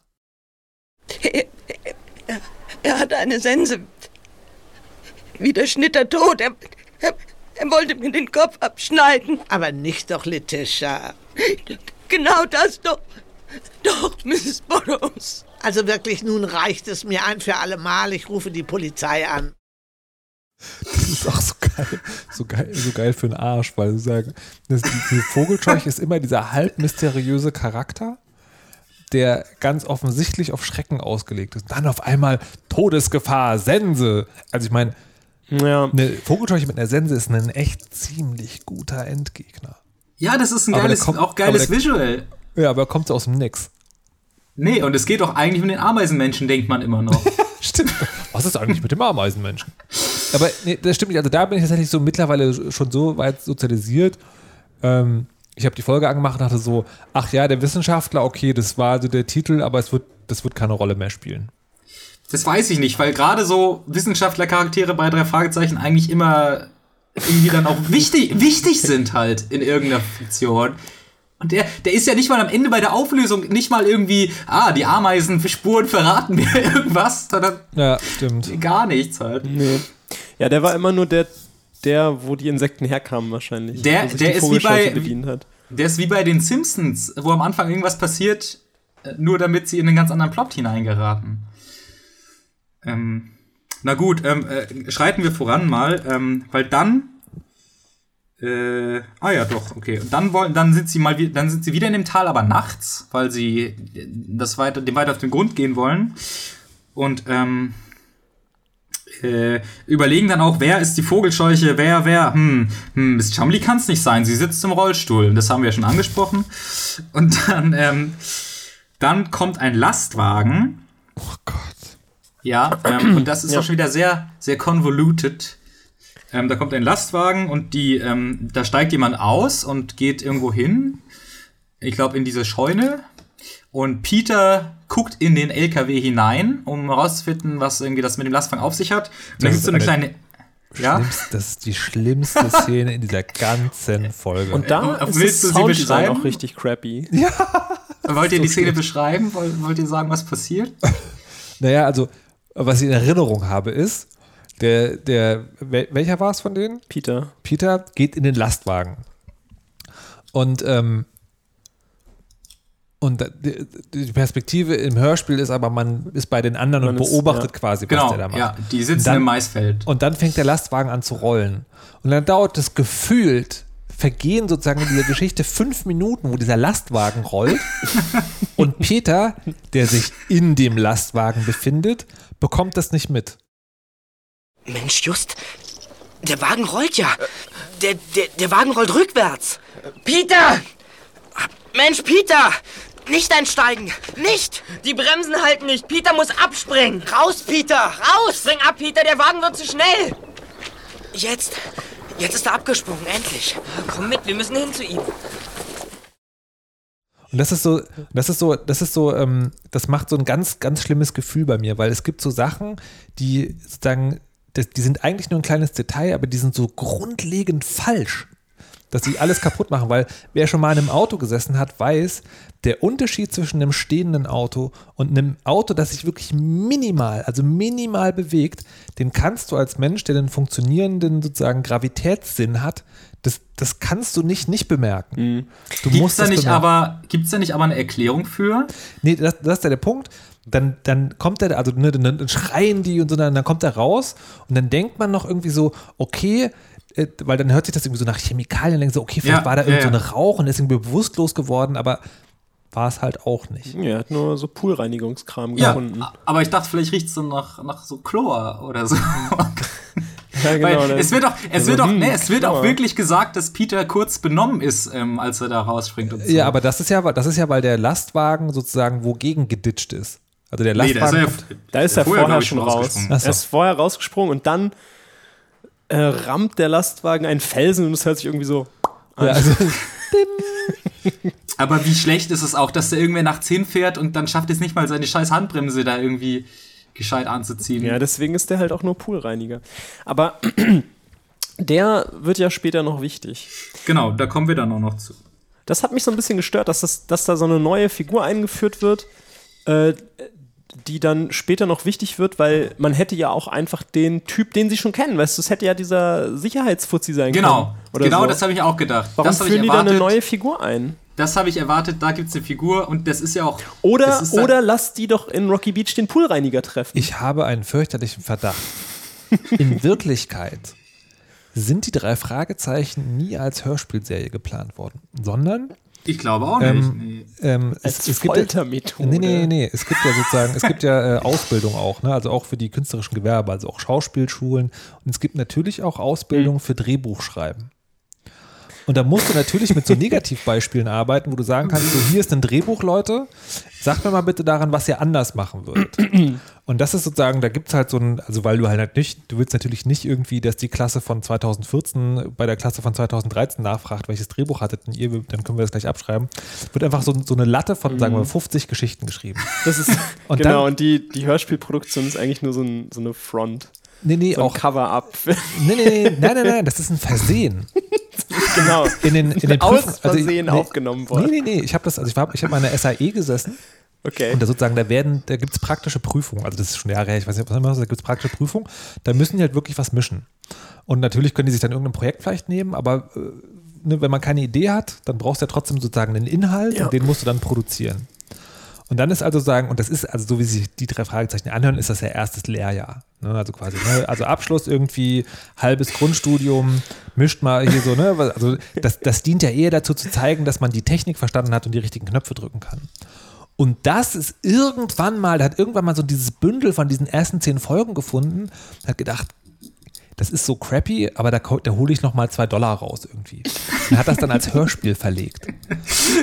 Er, er, er hat eine Sense. Wie der Schnitter tot. Er, er, er wollte mir den Kopf abschneiden. Aber nicht doch, Letitia. Genau das doch. Doch, Mrs. Burroughs. Also wirklich, nun reicht es mir ein für alle Mal. Ich rufe die Polizei an. *laughs* Das ist auch so geil, so geil, so geil für den Arsch, weil sie sagen, das, diese Vogelscheuche ist immer dieser halb mysteriöse Charakter, der ganz offensichtlich auf Schrecken ausgelegt ist. Dann auf einmal Todesgefahr, Sense. Also ich meine, Ja. eine Vogelscheuche mit einer Sense ist ein echt ziemlich guter Endgegner. Ja, das ist ein Aber geiles, kommt- auch geiles Visual. Ja, aber er kommt so aus dem Nix. Nee, und es geht doch eigentlich um den Ameisenmenschen, denkt man immer noch. *laughs* Stimmt. Was ist eigentlich mit dem Ameisenmenschen? Aber nee, das stimmt nicht. Also da bin ich tatsächlich so mittlerweile schon so weit sozialisiert. Ähm, ich habe die Folge angemacht und dachte so, ach ja, der Wissenschaftler, okay, das war also der Titel, aber es wird, das wird keine Rolle mehr spielen. Das weiß ich nicht, weil gerade so Wissenschaftlercharaktere bei drei Fragezeichen eigentlich immer irgendwie dann auch wichtig, wichtig sind halt in irgendeiner Fiktion. Und der, der ist ja nicht mal am Ende bei der Auflösung nicht mal irgendwie, ah, die Ameisensppuren verraten mir *laughs* irgendwas, sondern Ja, stimmt. gar nichts halt. Nee. Ja, der war immer nur der, der, wo die Insekten herkamen wahrscheinlich. Der- der die ist wie bei- bedient hat. Der ist wie bei den Simpsons, wo am Anfang irgendwas passiert, äh, nur damit sie in einen ganz anderen Plot hineingeraten. Ähm, na gut, ähm, äh, schreiten wir voran mal, ähm, weil dann. Äh, ah ja, doch, okay. Und dann wollen, dann sind sie mal, dann sind sie wieder in dem Tal, aber nachts, weil sie das weiter, dem weiter auf den Grund gehen wollen. Und ähm, äh, überlegen dann auch, wer ist die Vogelscheuche, wer, wer, hm, hm, Miss Chumley kann es nicht sein, sie sitzt im Rollstuhl, das haben wir ja schon angesprochen. Und dann, ähm, dann kommt ein Lastwagen. Oh Gott. Ja, ähm, und das ist Ja. auch schon wieder sehr, sehr convoluted. Ähm, da kommt ein Lastwagen und die, ähm, da steigt jemand aus und geht irgendwo hin. Ich glaube in diese Scheune. Und Peter guckt in den LKW hinein, um herauszufinden, was irgendwie das mit dem Lastwagen auf sich hat. Und da Das gibt es so eine kleine. Ja? Das ist die schlimmste Szene in dieser ganzen *laughs* Folge. Und da Äh, ist willst du das sie Sounddesign beschreiben? auch richtig crappy. Wollt ihr die Szene beschreiben? Wollt, wollt ihr sagen, was passiert? *laughs* naja, also, was ich in Erinnerung habe, ist, der, der, wel- welcher war es von denen? Peter. Peter geht in den Lastwagen. Und, ähm, und die, Perspektive im Hörspiel ist aber, man ist bei den anderen Man und ist- beobachtet ja. quasi, was Genau, der da macht. ja, die sitzen dann- im Maisfeld. Und dann fängt der Lastwagen an zu rollen. Und dann dauert es gefühlt, vergehen sozusagen in dieser Geschichte fünf Minuten, wo dieser Lastwagen rollt. *laughs* und Peter, der sich in dem Lastwagen befindet, bekommt das nicht mit. Mensch, Just, der Wagen rollt ja. Der, der, der Wagen rollt rückwärts. Peter! Mensch, Peter! Nicht einsteigen! Nicht! Die Bremsen halten nicht. Peter muss abspringen. Raus, Peter! Raus! Spring ab, Peter, der Wagen wird zu schnell. Jetzt! Jetzt ist er abgesprungen, endlich. Komm mit, wir müssen hin zu ihm. Und das ist so, das ist so, das ist so, ähm, das macht so ein ganz, ganz schlimmes Gefühl bei mir, weil es gibt so Sachen, die sozusagen, das, die sind eigentlich nur ein kleines Detail, aber die sind so grundlegend falsch, dass sie alles kaputt machen, weil wer schon mal in einem Auto gesessen hat, weiß, der Unterschied zwischen einem stehenden Auto und einem Auto, das sich wirklich minimal, also minimal bewegt, den kannst du als Mensch, der den funktionierenden sozusagen Gravitätssinn hat, das, das kannst du nicht nicht bemerken. Du Gibt's musst da das nicht bemerken. aber, gibt's da nicht aber eine Erklärung für? Nee, das, das ist ja der Punkt. Dann, dann kommt er, also ne, dann, dann schreien die und so, dann, dann kommt er raus und dann denkt man noch irgendwie so, okay, äh, weil dann hört sich das irgendwie so nach Chemikalien, dann denkst du, okay, vielleicht Ja, war da ja, irgend so ja. eine Rauch und ist irgendwie bewusstlos geworden, aber war es halt auch nicht. Ja, er hat nur so Poolreinigungskram Ja, gefunden. aber ich dachte, vielleicht riecht es so nach, nach so Chlor oder so. *laughs* Ja, genau. Weil dann- es wird auch, es also, wird auch, hm, nee, es wird auch wirklich gesagt, dass Peter kurz benommen ist, ähm, als er da rausspringt und so. Ja, aber das ist ja, das ist ja, weil der Lastwagen sozusagen wogegen geditscht ist. Also der nee, Lastwagen. da ist er kommt- ja, Da ist er vorher, vorher, schon raus. so. Er ist vorher rausgesprungen und dann äh, rammt der Lastwagen einen Felsen und es hört sich irgendwie so. ja, also, *laughs* Aber wie schlecht ist es auch, dass der irgendwer nachts hinfährt und dann schafft es nicht mal seine scheiß Handbremse da irgendwie gescheit anzuziehen. Ja, deswegen ist der halt auch nur Poolreiniger. Aber *clears throat* der wird ja später noch wichtig. Genau, da kommen wir dann auch noch zu. Das hat mich so ein bisschen gestört, dass, das, dass da so eine neue Figur eingeführt wird, äh, die dann später noch wichtig wird, weil man hätte ja auch einfach den Typ, den sie schon kennen, weißt du, es hätte ja dieser Sicherheitsfuzzi sein Genau, können. oder genau so. das habe ich auch gedacht. Warum das habe ich führen die da erwartet. eine neue Figur ein? Das habe ich erwartet, da gibt es eine Figur und das ist ja auch. Oder, oder lass die doch in Rocky Beach den Poolreiniger treffen. ich habe einen fürchterlichen Verdacht. In *laughs* Wirklichkeit sind die drei Fragezeichen nie als Hörspielserie geplant worden, sondern Ich glaube auch nicht. Ähm, nee. ähm, Als es, es gibt Foltermethode. Nee, nee, nee. Es gibt ja sozusagen, es gibt ja äh, Ausbildung auch, ne? also auch für die künstlerischen Gewerbe, also auch Schauspielschulen. Und es gibt natürlich auch Ausbildung für Drehbuchschreiben. Und da musst du natürlich mit so *laughs* Negativbeispielen arbeiten, wo du sagen kannst, so hier ist ein Drehbuch, Leute, sagt mir mal bitte daran, was ihr anders machen würdet. *clears throat* Und das ist sozusagen, da gibt es halt so ein, also weil du halt nicht, du willst natürlich nicht irgendwie, dass die Klasse von 2014 bei der Klasse von 2013 nachfragt, welches Drehbuch hattet denn ihr, dann können wir das gleich abschreiben. Wird einfach so, so eine Latte von, sagen wir, 50 Geschichten geschrieben. Das ist, *laughs* Und genau, dann- und die, die Hörspielproduktion ist eigentlich nur so, ein, so eine Front. Nee, nee, So auch. Cover-up. Nee, nee, nee, nein, nein, nein, das ist ein Versehen. *laughs* genau. In den, in den Aus also Versehen nee, aufgenommen Nee, worden. nee, nee, ich habe das, also ich, war- ich habe mal in der SAE gesessen Okay. und da sozusagen, da werden, da gibt es praktische Prüfungen, also das ist schon Jahre her, ich weiß nicht, was immer, da gibt es praktische Prüfungen, da müssen die halt wirklich was mischen. Und natürlich können die sich dann irgendein Projekt vielleicht nehmen, aber äh, ne, wenn man keine Idee hat, dann brauchst du ja trotzdem sozusagen einen Inhalt Ja. und den musst du dann produzieren. Und dann ist also sagen, und das ist, also so wie sich die drei Fragezeichen anhören, ist das ja erstes Lehrjahr. Ne? Also quasi, ne? also Abschluss irgendwie, halbes Grundstudium, mischt mal hier so, ne? Also das, das dient ja eher dazu zu zeigen, dass man die Technik verstanden hat und die richtigen Knöpfe drücken kann. Und das ist irgendwann mal, da hat irgendwann mal so dieses Bündel von diesen ersten zehn Folgen gefunden, hat gedacht, das ist so crappy, aber da, da hole ich noch mal zwei Dollar raus irgendwie. Und hat das dann als Hörspiel verlegt.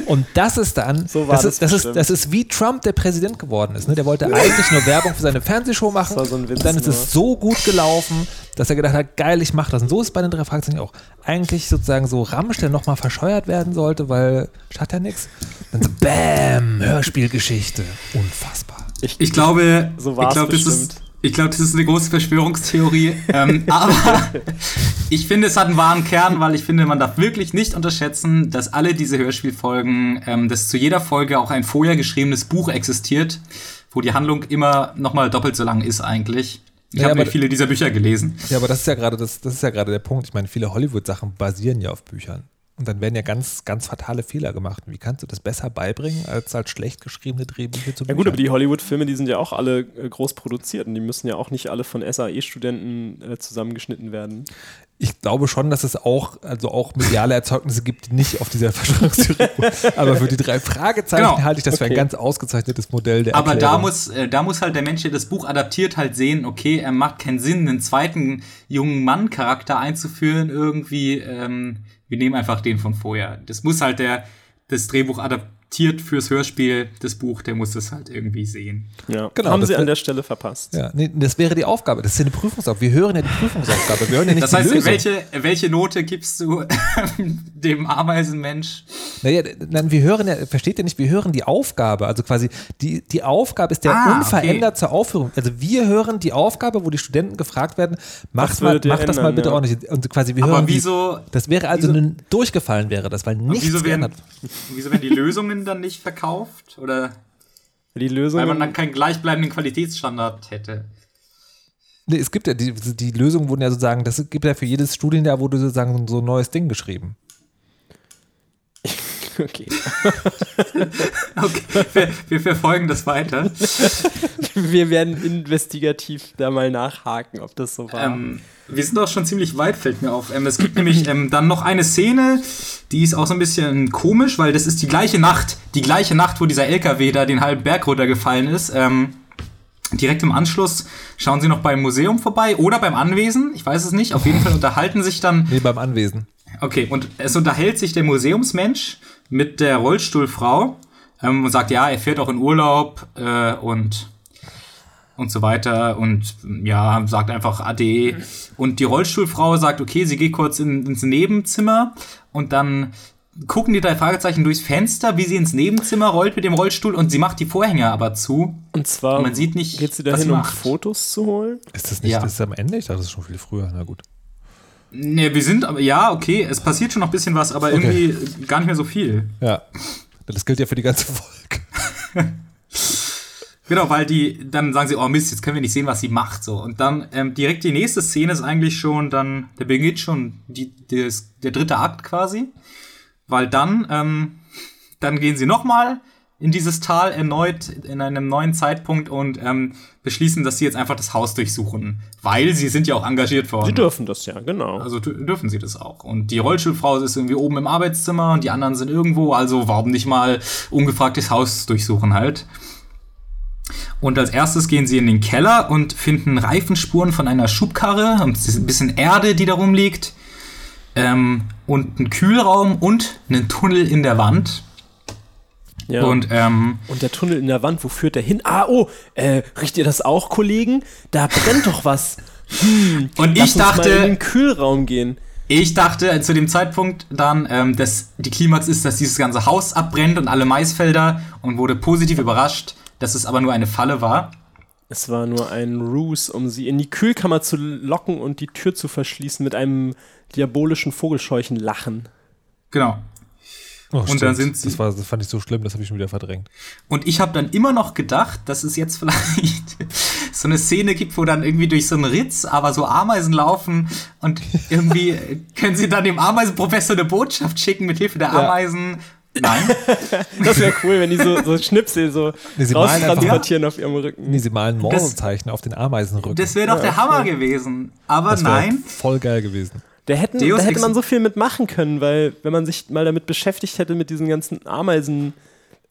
Und das ist dann, So war das, das ist, das, ist, bestimmt. das ist wie Trump der Präsident geworden ist. Ne? Der wollte eigentlich nur Werbung für seine Fernsehshow machen. Das war so ein Witz und dann ist nur. es so gut gelaufen, dass er gedacht hat, geil, ich mache das. Und so ist es bei den drei Fragezeichen auch. Eigentlich sozusagen so Ramsch, der nochmal verscheuert werden sollte, weil schadet ja nichts. Dann so, bam, Hörspielgeschichte. Unfassbar. Ich glaube, So ich glaube, das bestimmt. ist, ich glaube, das ist eine große Verschwörungstheorie. ähm, *laughs* aber ich finde, es hat einen wahren Kern, weil ich finde, man darf wirklich nicht unterschätzen, dass alle diese Hörspielfolgen, ähm, dass zu jeder Folge auch ein vorher geschriebenes Buch existiert, wo die Handlung immer noch mal doppelt so lang ist eigentlich. Ich Ja, habe viele dieser Bücher gelesen. Ja, aber das ist ja gerade das, das ist ja gerade der Punkt. Ich meine, viele Hollywood-Sachen basieren ja auf Büchern. Und dann werden ja ganz, ganz fatale Fehler gemacht. Wie kannst du das besser beibringen, als halt schlecht geschriebene Drehbücher zu Ja gut, aber die Hollywood-Filme, die sind ja auch alle äh, groß produziert und die müssen ja auch nicht alle von SAE-Studenten äh, zusammengeschnitten werden. Ich glaube schon, dass es auch, also auch mediale Erzeugnisse gibt, die nicht auf dieser *laughs* Verschwörungstheorie. aber für die drei Fragezeichen Genau. halte ich das für ein Okay. ganz ausgezeichnetes Modell der Aber da muss, äh, da muss halt der Mensch, der das Buch adaptiert, halt sehen, okay, er macht keinen Sinn, einen zweiten jungen Mann-Charakter einzuführen, irgendwie. Ähm, wir nehmen einfach den von vorher. Das muss halt der, das Drehbuch adaptiert fürs Hörspiel, das Buch, der muss das halt irgendwie sehen. Ja, Genau, haben das sie an der Stelle verpasst. Ja, nee, das wäre die Aufgabe. Das ist ja eine Prüfungsaufgabe. Wir hören ja die Prüfungsaufgabe. Wir hören ja nicht Das heißt, Lösung. welche, welche Note gibst du *laughs* dem Ameisenmensch? Naja, nein, wir hören ja, versteht ihr nicht, wir hören die Aufgabe. Also quasi, die, die Aufgabe ist der Ah, unverändert zur Aufführung. Also wir hören die Aufgabe, wo die Studenten gefragt werden, macht, Was mal, macht das mal ändern, bitte ja. ordentlich. Und quasi wir Aber hören wieso, die, das wäre also wieso- ein, durchgefallen wäre das, weil nichts wieso, werden, geändert. wieso werden die Lösungen dann nicht verkauft? Oder Die Lösung. weil man dann keinen gleichbleibenden Qualitätsstandard hätte? Nee, es gibt ja, die, die Lösungen wurden ja sozusagen, das gibt ja für jedes Studienjahr wurde sozusagen so ein neues Ding geschrieben. Okay. *laughs* okay, wir, wir, verfolgen das weiter. Wir werden investigativ da mal nachhaken, ob das so war. Ähm, wir sind auch schon ziemlich weit, fällt mir auf. Ähm, es gibt nämlich ähm, dann noch eine Szene, die ist auch so ein bisschen komisch, weil das ist die gleiche Nacht, die gleiche Nacht, wo dieser LKW da den halben Berg runtergefallen ist. Ähm, direkt im Anschluss schauen sie noch beim Museum vorbei oder beim Anwesen, ich weiß es nicht. Auf jeden Fall unterhalten sich dann. Nee, beim Anwesen. Okay, und es unterhält sich der Museumsmensch mit der Rollstuhlfrau ähm, und sagt, ja, er fährt auch in Urlaub äh, und und so weiter und ja, sagt einfach Ade. Und die Rollstuhlfrau sagt, okay, sie geht kurz in, ins Nebenzimmer und dann gucken die drei Fragezeichen durchs Fenster, wie sie ins Nebenzimmer rollt mit dem Rollstuhl und sie macht die Vorhänge aber zu. Und zwar und man sieht nicht, geht sie dahin, um Fotos zu holen? Ist das nicht ja. das ist am Ende? Ich dachte, das ist schon viel früher. Na gut. Ne, wir sind aber, ja, okay, es passiert schon noch ein bisschen was, aber okay. irgendwie gar nicht mehr so viel. Ja. Das gilt ja für die ganze Folge. *laughs* Genau, weil die, dann sagen sie, oh Mist, jetzt können wir nicht sehen, was sie macht. So. Und dann ähm, direkt die nächste Szene ist eigentlich schon, dann, der beginnt schon die, des, der dritte Akt quasi. Weil dann, ähm, dann gehen sie nochmal in dieses Tal erneut in einem neuen Zeitpunkt und ähm, beschließen, dass sie jetzt einfach das Haus durchsuchen. Weil sie sind ja auch engagiert worden. Sie dürfen das ja, genau. Also dürfen sie das auch. Und die Rollstuhlfrau ist irgendwie oben im Arbeitszimmer und die anderen sind irgendwo, also warum nicht mal ungefragt das Haus durchsuchen halt. Und als erstes gehen sie in den Keller und finden Reifenspuren von einer Schubkarre und ein bisschen Erde, die da rumliegt. Ähm, und einen Kühlraum und einen Tunnel in der Wand. Ja. Und, ähm, und der Tunnel in der Wand, wo führt der hin? Ah, oh, äh, riecht ihr das auch, Kollegen? Da brennt doch was. Hm, *laughs* und ich dachte. in den Kühlraum gehen. Ich dachte zu dem Zeitpunkt dann, ähm, dass die Klimax ist, dass dieses ganze Haus abbrennt und alle Maisfelder und wurde positiv überrascht, dass es aber nur eine Falle war. Es war nur ein Ruse, um sie in die Kühlkammer zu locken und die Tür zu verschließen mit einem diabolischen Vogelscheuchen Lachen. Genau. Oh, und dann sind sie. Das, war, das fand ich so schlimm, das habe ich schon wieder verdrängt. Und ich habe dann immer noch gedacht, dass es jetzt *laughs* vielleicht so eine Szene gibt, wo dann irgendwie durch so einen Ritz aber so Ameisen laufen und irgendwie *laughs* können sie dann dem Ameisenprofessor eine Botschaft schicken mit Hilfe der Ameisen. Ja. Nein. *laughs* das wäre cool, wenn die so, so Schnipsel so nee, transportieren auf ihrem Rücken. Nee, sie malen Morsezeichen auf den Ameisenrücken. Das wäre doch ja, der Hammer gewesen. Aber das nein. Voll geil gewesen. Da, hätten, da hätte man so viel mitmachen können, weil wenn man sich mal damit beschäftigt hätte mit diesen ganzen Ameisen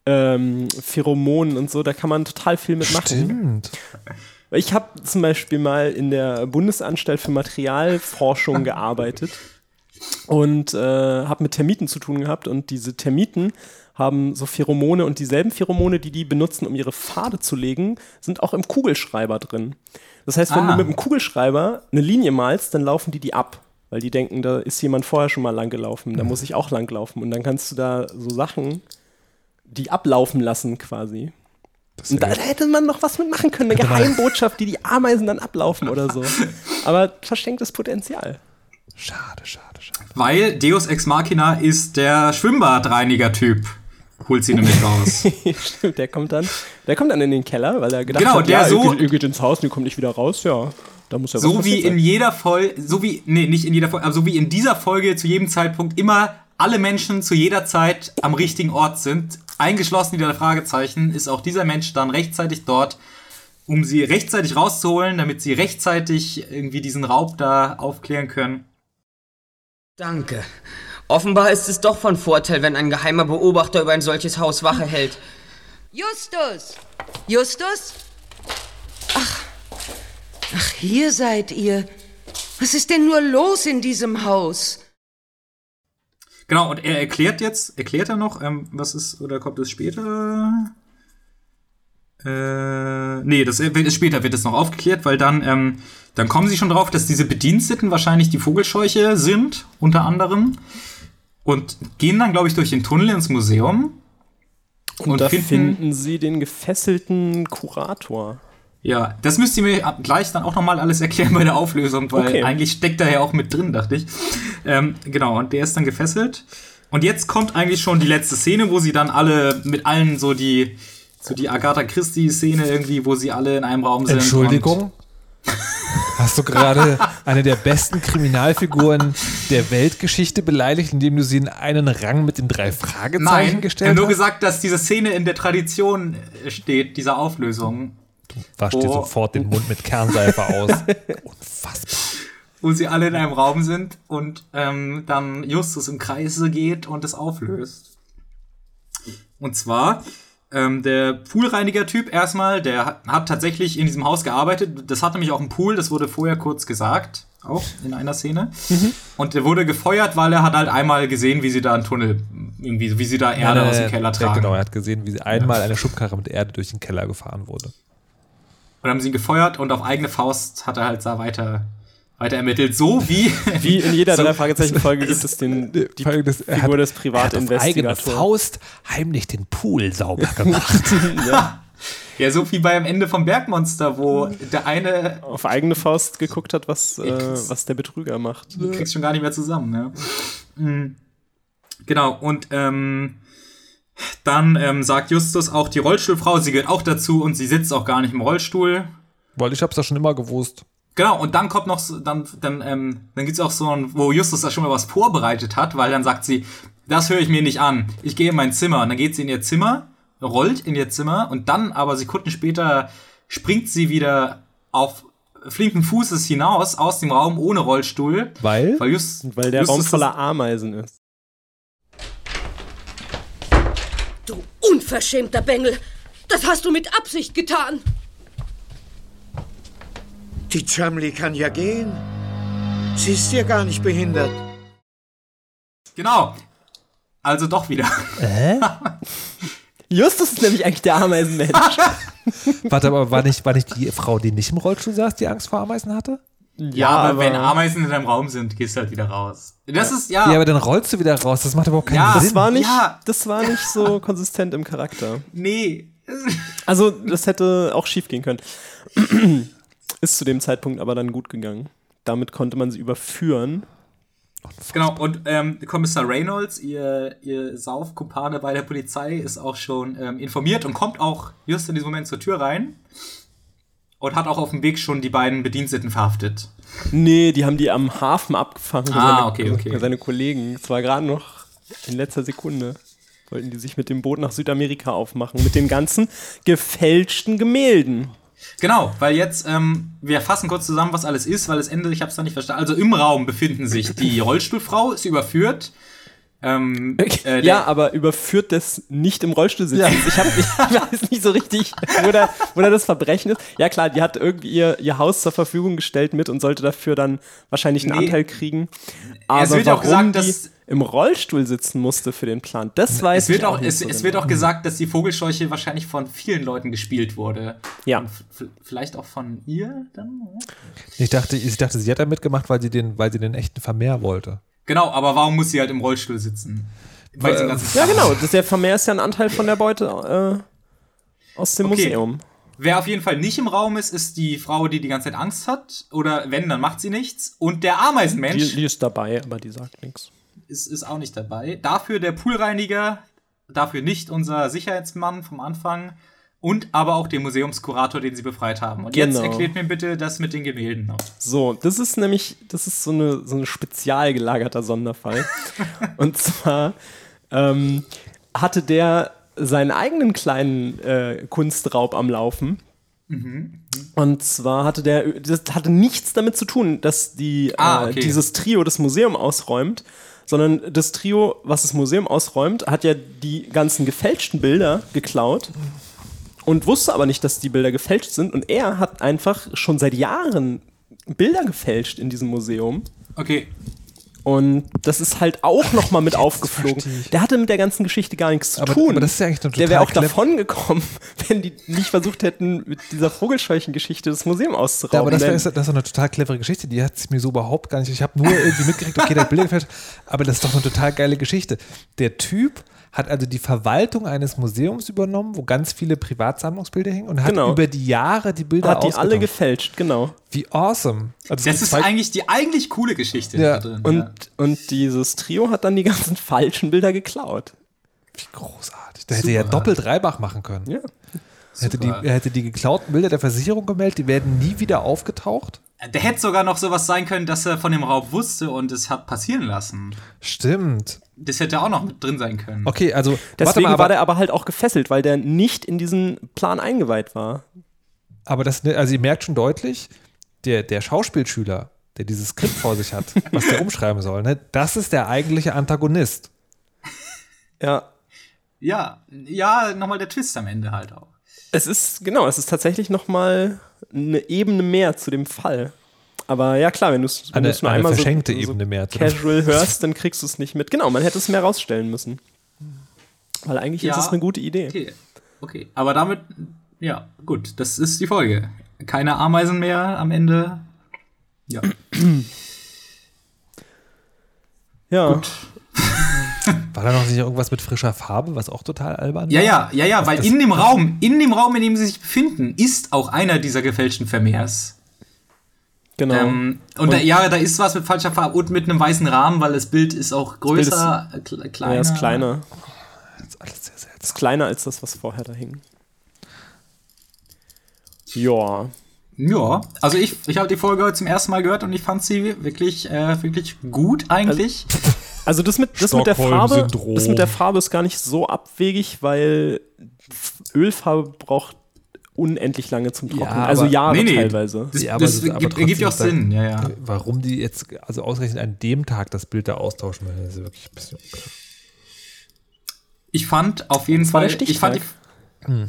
ähm, Pheromonen und so, da kann man total viel mitmachen. Stimmt. Ich habe zum Beispiel mal in der Bundesanstalt für Materialforschung gearbeitet und äh, habe mit Termiten zu tun gehabt und diese Termiten haben so Pheromone und dieselben Pheromone, die die benutzen, um ihre Pfade zu legen, sind auch im Kugelschreiber drin. Das heißt, wenn ah. du mit dem Kugelschreiber eine Linie malst, dann laufen die die ab weil die denken, da ist jemand vorher schon mal lang gelaufen, da muss ich auch lang laufen. Und dann kannst du da so Sachen, die ablaufen lassen quasi. Und da, da, hätte man noch was mitmachen können, eine Geheimbotschaft, die die Ameisen dann ablaufen oder so. Aber verschenktes Potenzial. Schade, schade, schade. Weil Deus Ex Machina ist der Schwimmbadreiniger-Typ. Holt sie nämlich raus. Stimmt, der kommt dann, der kommt dann in den Keller, weil er gedacht genau, hat, der ja, so, ihr geht ins Haus und ihr kommt nicht wieder raus, ja. Da muss ja so wie in jeder Folge, so wie, nee, nicht in jeder Folge, aber so wie in dieser Folge zu jedem Zeitpunkt immer alle Menschen zu jeder Zeit am richtigen Ort sind, eingeschlossen die der Fragezeichen, ist auch dieser Mensch dann rechtzeitig dort, um sie rechtzeitig rauszuholen, damit sie rechtzeitig irgendwie diesen Raub da aufklären können. Danke. Offenbar ist es doch von Vorteil, wenn ein geheimer Beobachter über ein solches Haus Wache hält. Justus! Justus? Ach, hier seid ihr. Was ist denn nur los in diesem Haus? Genau, und er erklärt jetzt, erklärt er noch, ähm, was ist, oder kommt es später? Äh, nee, das wird, später wird es noch aufgeklärt, weil dann, ähm, dann kommen sie schon drauf, dass diese Bediensteten wahrscheinlich die Vogelscheuche sind, unter anderem. Und gehen dann, glaube ich, durch den Tunnel ins Museum. Und, und da finden, finden sie den gefesselten Kurator. Ja, das müsst ihr mir gleich dann auch nochmal alles erklären bei der Auflösung, weil okay. eigentlich steckt er ja auch mit drin, dachte ich. Ähm, genau, und der ist dann gefesselt. Und jetzt kommt eigentlich schon die letzte Szene, wo sie dann alle mit allen so die, so die Agatha Christie-Szene irgendwie, wo sie alle in einem Raum sind. Entschuldigung? Hast du gerade eine der besten Kriminalfiguren der Weltgeschichte beleidigt, indem du sie in einen Rang mit den drei Fragezeichen Nein, gestellt ich habe nur hast? gesagt, dass diese Szene in der Tradition steht, dieser Auflösung. Wasch dir Oh. sofort den Mund mit Kernseife aus. *laughs* Unfassbar. wo sie alle in einem Raum sind und ähm, dann Justus im Kreise geht und es auflöst. Und zwar ähm, der Poolreiniger-Typ erstmal, der hat, hat tatsächlich in diesem Haus gearbeitet. Das hat nämlich auch einen Pool, das wurde vorher kurz gesagt, auch in einer Szene. Und der wurde gefeuert, weil er hat halt einmal gesehen, wie sie da einen Tunnel, irgendwie, wie sie da Erde aus dem Keller Ja, tragen. genau, er hat gesehen, wie sie einmal eine Schubkarre mit Erde durch den Keller gefahren wurde. Und haben sie ihn gefeuert und auf eigene Faust hat er halt da weiter, weiter ermittelt. So wie, *laughs* Wie in jeder so- drei Fragezeichen-Folge gibt es den, die Figur hat- des Er hat auf eigene Privatinvestigators. Faust heimlich den Pool sauber gemacht. *laughs* *laughs* Ja, so wie beim Ende vom Bergmonster, wo der eine Auf eigene Faust geguckt hat, was, äh, was der Betrüger macht. du kriegst schon gar nicht mehr zusammen, ja. Mhm. Genau, und ähm, dann ähm, sagt Justus auch, die Rollstuhlfrau, sie gehört auch dazu und sie sitzt auch gar nicht im Rollstuhl. Weil ich hab's ja schon immer gewusst. Genau, und dann kommt noch, so, dann, dann, ähm, dann gibt's auch so ein, wo Justus da schon mal was vorbereitet hat, weil dann sagt sie, das höre ich mir nicht an. Ich gehe in mein Zimmer. Und dann geht sie in ihr Zimmer, rollt in ihr Zimmer und dann aber Sekunden später springt sie wieder auf flinken Fußes hinaus aus dem Raum ohne Rollstuhl. Weil? Weil, Just, Weil der Justus Raum voller Ameisen ist. Du unverschämter Bengel! Das hast du mit Absicht getan! Die Chumley kann ja gehen. Sie ist ja gar nicht behindert. Genau. Also doch wieder. Justus ist nämlich eigentlich der Ameisenmensch. *laughs* Warte, aber war nicht, war nicht die Frau, die nicht im Rollstuhl saß, die Angst vor Ameisen hatte? Ja, aber, wenn Ameisen in deinem Raum sind, gehst du halt wieder raus. Das ist, ja. Ja, aber dann rollst du wieder raus. Das macht überhaupt keinen Ja, Sinn. das war nicht, Ja. das war nicht so *laughs* konsistent im Charakter. nee. Also, das hätte auch schief gehen können. *clears throat* Ist zu dem Zeitpunkt aber dann gut gegangen. Damit konnte man sie überführen. Genau, und ähm, Kommissar Reynolds, ihr, ihr Saufkumpane bei der Polizei, ist auch schon ähm, informiert und kommt auch just in diesem Moment zur Tür rein und hat auch auf dem Weg schon die beiden Bediensteten verhaftet. Nee, die haben die am Hafen abgefangen. Ah, seine, okay, okay. Seine Kollegen. Es war gerade noch in letzter Sekunde. Wollten die sich mit dem Boot nach Südamerika aufmachen. Mit den ganzen gefälschten Gemälden. Genau, weil jetzt, ähm, wir fassen kurz zusammen, was alles ist, weil das Ende, ich habe es da nicht verstanden. Also im Raum befinden sich die Rollstuhlfrau, ist überführt. Ähm, *laughs* äh, ja, aber überführt das nicht im Rollstuhl sitzen. Ich, hab, *laughs* ich weiß nicht so richtig, wo da, wo da das Verbrechen ist. Ja klar, die hat irgendwie ihr, ihr Haus zur Verfügung gestellt mit und sollte dafür dann wahrscheinlich einen Nee. Anteil kriegen. Aber Es wird ja auch warum gesagt, die dass- im Rollstuhl sitzen musste für den Plan, das weiß es wird, ich auch, nicht es, so es genau. wird auch gesagt, dass die Vogelscheuche wahrscheinlich von vielen Leuten gespielt wurde. Ja. Vielleicht auch von ihr dann? Ich dachte, ich dachte, sie hat da mitgemacht, weil sie den, weil sie den echten Vermehr wollte. Genau, aber warum muss sie halt im Rollstuhl sitzen? Weil sie ganzen Ja, genau. Das, der Vermehr ist ja ein Anteil von der Beute äh, aus dem Okay. Museum. Wer auf jeden Fall nicht im Raum ist, ist die Frau, die die ganze Zeit Angst hat. Oder wenn, dann macht sie nichts. Und der Die, Ameisenmensch die ist dabei, aber die sagt nichts. ist, ist auch nicht dabei. Dafür der Poolreiniger, dafür nicht unser Sicherheitsmann vom Anfang. Und aber auch den Museumskurator, den sie befreit haben. Und jetzt Genau. erklärt mir bitte das mit den Gemälden noch. So, das ist nämlich, das ist so eine, so ein spezial gelagerter Sonderfall. *laughs* Und zwar ähm, hatte der seinen eigenen kleinen äh, Kunstraub am Laufen. Und zwar hatte der, das hatte nichts damit zu tun, dass die, Ah, äh, okay. dieses Trio das Museum ausräumt, sondern das Trio, was das Museum ausräumt, hat ja die ganzen gefälschten Bilder geklaut und wusste aber nicht, dass die Bilder gefälscht sind. Und er hat einfach schon seit Jahren Bilder gefälscht in diesem Museum. Okay, Und das ist halt auch noch mal mit aufgeflogen. verstehe ich. Der hatte mit der ganzen Geschichte gar nichts zu Aber- tun. aber das ist ja eigentlich eine Der wäre auch total davon gekommen, *laughs* wenn die nicht versucht hätten, mit dieser Vogelscheuchen-Geschichte das Museum Ja, auszurauben. aber das, wär, das ist doch eine total clevere Geschichte. Die hat es mir so überhaupt gar nicht. Ich habe nur irgendwie mitgekriegt, okay, der hat Bilder gefälscht, aber das ist doch eine total geile Geschichte. Der Typ hat also die Verwaltung eines Museums übernommen, wo ganz viele Privatsammlungsbilder hängen und hat Genau. über die Jahre die Bilder hat die alle gefälscht, genau. Wie awesome. Also das ist eigentlich die eigentlich coole Geschichte Ja, da drin. Und, ja. und dieses Trio hat dann die ganzen falschen Bilder geklaut. Wie großartig. Da hätte er ja Super. doppelt Reibach machen können. Ja. Er hätte, die, Super. er hätte die geklauten Bilder der Versicherung gemeldet, die werden nie wieder aufgetaucht. Der hätte sogar noch sowas sein können, dass er von dem Raub wusste und es hat passieren lassen. Stimmt. Das hätte auch noch mit drin sein können. Okay, also Deswegen mal, war der aber halt auch gefesselt, weil der nicht in diesen Plan eingeweiht war. aber das, also ihr merkt schon deutlich, der, der Schauspielschüler, der dieses Skript vor sich hat, *laughs* was der umschreiben soll, ne, das ist der eigentliche Antagonist. Ja. Ja, ja, nochmal der Twist am Ende halt auch. Es ist, genau, es ist tatsächlich noch mal eine Ebene mehr zu dem Fall. Aber ja, klar, wenn du es Eine- nur einmal verschenkte so, Ebene so mehr zu dem- casual *laughs* hörst, dann kriegst du es nicht mit. Genau, man hätte es mehr rausstellen müssen. Weil eigentlich Ja. ist es eine gute Idee. Okay, okay. Aber damit, ja, gut, das ist die Folge. Keine Ameisen mehr am Ende. Ja. Ja. *laughs* War da noch nicht irgendwas mit frischer Farbe, was auch total albern Ja, war? ja, ja, ja, weil in dem Raum, in dem Raum, in dem sie sich befinden, ist auch einer dieser gefälschten Vermehrs. Genau. Ähm, und, da, ja, da ist was mit falscher Farbe und mit einem weißen Rahmen, weil das Bild ist auch Bild ist- größer, äh, kle- kleiner. Ja, ist kleiner. Das ist alles sehr seltsam. Ist kleiner als das, was vorher da hing. Ja. Ja, also ich, ich habe die Folge heute zum ersten Mal gehört und ich fand sie wirklich, äh, wirklich gut eigentlich. Also das mit, das mit der Farbe, das mit der Farbe ist gar nicht so abwegig, weil Ölfarbe braucht unendlich lange zum Trocknen. aber- also Jahre Nee, nee. teilweise. Das, Ja, aber das aber gibt, ergibt ja auch Sinn, ja, ja. Warum die jetzt, also ausgerechnet an dem Tag das Bild da austauschen, das ist wirklich ein bisschen unklar. Ich fand auf jeden Das Fall, der ich fand, die, Stichtag.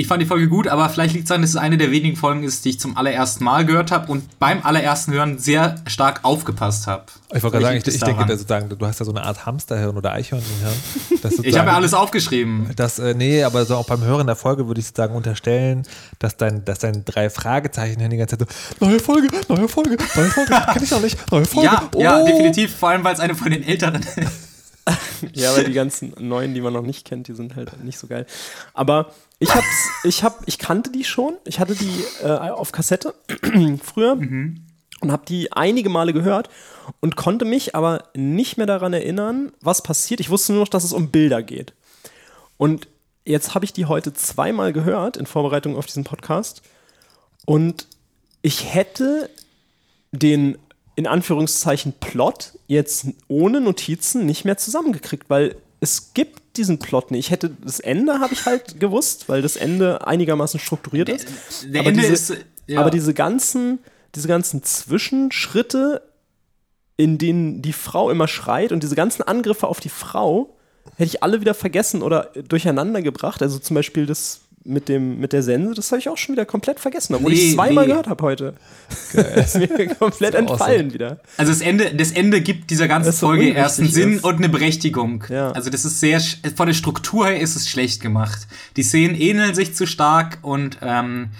Ich fand die Folge gut, aber vielleicht liegt es daran, dass es eine der wenigen Folgen ist, die ich zum allerersten Mal gehört habe und beim allerersten Hören sehr stark aufgepasst habe. Ich wollte gerade sagen, ich, ich denke, dass sozusagen, du hast ja so eine Art Hamsterhirn oder Eichhörnchenhirn. *laughs* Ich habe ja alles aufgeschrieben. Das, äh, nee, aber so auch beim Hören der Folge würde ich sozusagen unterstellen, dass dein, dass dein drei Fragezeichen die ganze Zeit so, neue Folge, neue Folge, neue Folge, kenn ich noch nicht, neue Folge. Ja, ja, oh. definitiv, vor allem weil es eine von den älteren *laughs* ist. *laughs* Ja, weil die ganzen neuen, die man noch nicht kennt, die sind halt nicht so geil. Aber ich hab's, ich hab, ich kannte die schon. Ich hatte die äh, auf Kassette *clears throat* früher und habe die einige Male gehört und konnte mich aber nicht mehr daran erinnern, was passiert. Ich wusste nur noch, dass es um Bilder geht. Und jetzt habe ich die heute zweimal gehört in Vorbereitung auf diesen Podcast und ich hätte den in Anführungszeichen Plot jetzt ohne Notizen nicht mehr zusammengekriegt, weil es gibt diesen Plot nicht. Ich hätte das Ende habe ich halt gewusst, weil das Ende einigermaßen strukturiert ist. Der aber Ende diese, ist. Ja. aber diese ganzen, diese ganzen Zwischenschritte, in denen die Frau immer schreit und diese ganzen Angriffe auf die Frau, hätte ich alle wieder vergessen oder durcheinander gebracht. Also zum Beispiel das mit, dem, mit der Sense, das habe ich auch schon wieder komplett vergessen, obwohl ich Nee, es zweimal nee. gehört habe heute. *laughs* Das ist mir komplett ist entfallen awesome. wieder. Also das Ende, das Ende gibt dieser ganzen so Folge unrichtig erst einen Sinn ist. und eine Berechtigung. Ja. Also das ist sehr, von der Struktur her ist es schlecht gemacht. Die Szenen ähneln sich zu stark und ähm,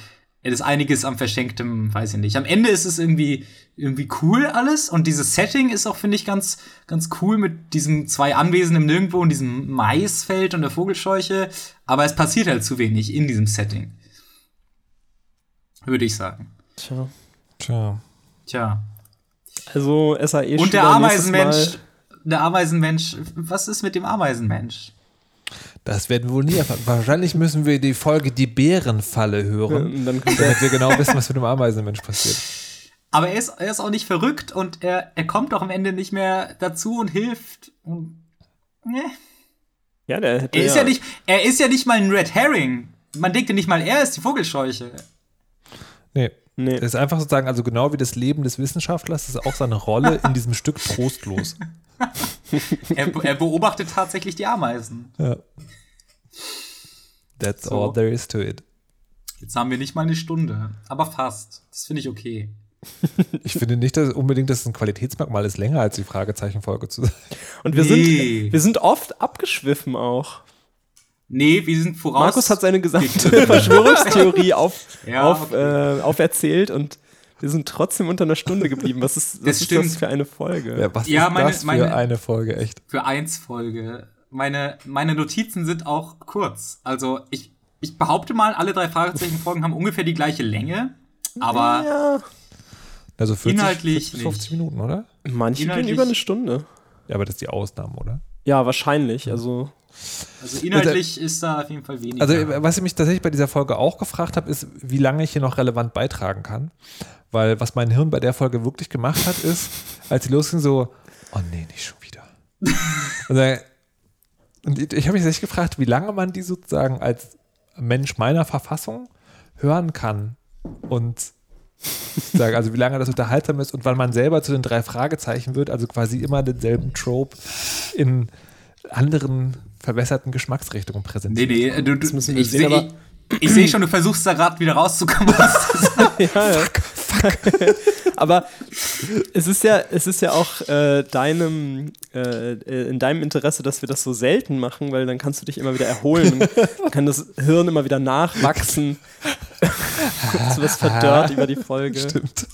es ist einiges am verschenktem, weiß ich nicht. Am Ende ist es irgendwie irgendwie cool alles und dieses Setting ist auch finde ich ganz ganz cool mit diesem zwei Anwesen im Nirgendwo und diesem Maisfeld und der Vogelscheuche. Aber es passiert halt zu wenig in diesem Setting, würde ich sagen. Tja. Tja. Tja. Also SAE Und der Ameisenmensch, der Ameisenmensch, was ist mit dem Ameisenmensch? Das werden wir wohl nie erfahren. Wahrscheinlich müssen wir die Folge Die Bärenfalle hören, der, damit wir genau wissen, was mit dem Ameisenmensch passiert. Aber er ist, er ist auch nicht verrückt und er, er kommt auch am Ende nicht mehr dazu und hilft. Und, ne. ja, der Er ist ja nicht, er ist ja nicht mal ein Red Herring. Man denkt ja nicht mal, er ist die Vogelscheuche. Nee. Nee. Das ist einfach sozusagen, also genau wie das Leben des Wissenschaftlers, ist auch seine Rolle in diesem Stück trostlos. *laughs* Er, er beobachtet tatsächlich die Ameisen. Ja. That's So. all there is to it. Jetzt haben wir nicht mal eine Stunde, aber fast. Das finde ich okay. *laughs* Ich finde nicht, dass unbedingt, dass es ein Qualitätsmerkmal ist, länger als die Fragezeichenfolge zu sein. Und wir, Nee. sind, wir sind oft abgeschwiffen auch. Nee, wir sind voraus. Markus hat seine gesamte *laughs* Verschwörungstheorie auf, Ja, auf, okay. äh, auferzählt und wir sind trotzdem unter einer Stunde geblieben. Was ist, was Das ist stimmt. das für eine Folge? Ja, was Ja, ist meine- das für meine- eine Folge, echt? für eins Folge. Meine, meine Notizen sind auch kurz. Also ich, ich behaupte mal, alle drei Fragezeichen-Folgen haben ungefähr die gleiche Länge. Aber ja, Also 40, Inhaltlich 40 bis 50 Minuten, oder? manche gehen über eine Stunde. Ja, aber das ist die Ausnahme, oder? Ja, wahrscheinlich. Also, also inhaltlich ist da auf jeden Fall weniger. Also, was ich mich tatsächlich bei dieser Folge auch gefragt habe, ist, wie lange ich hier noch relevant beitragen kann. Weil was mein Hirn bei der Folge wirklich gemacht hat, ist, als sie losging, so, oh nee, nicht schon wieder. und dann, und ich habe mich echt gefragt, wie lange man die sozusagen als Mensch meiner Verfassung hören kann und sagen, also wie lange das unterhaltsam ist und wann man selber zu den drei Fragezeichen wird, also quasi immer denselben Trope in anderen verbesserten Geschmacksrichtungen präsentiert. Nee, nee, du, du, ich sehe ich seh schon, du versuchst da gerade wieder rauszukommen. *laughs* ja, ja. Aber es ist ja, es ist ja auch äh, deinem, äh, in deinem Interesse, dass wir das so selten machen, weil dann kannst du dich immer wieder erholen. kann das Hirn immer wieder nachwachsen. du wirst verdörrt über die Folge. Stimmt.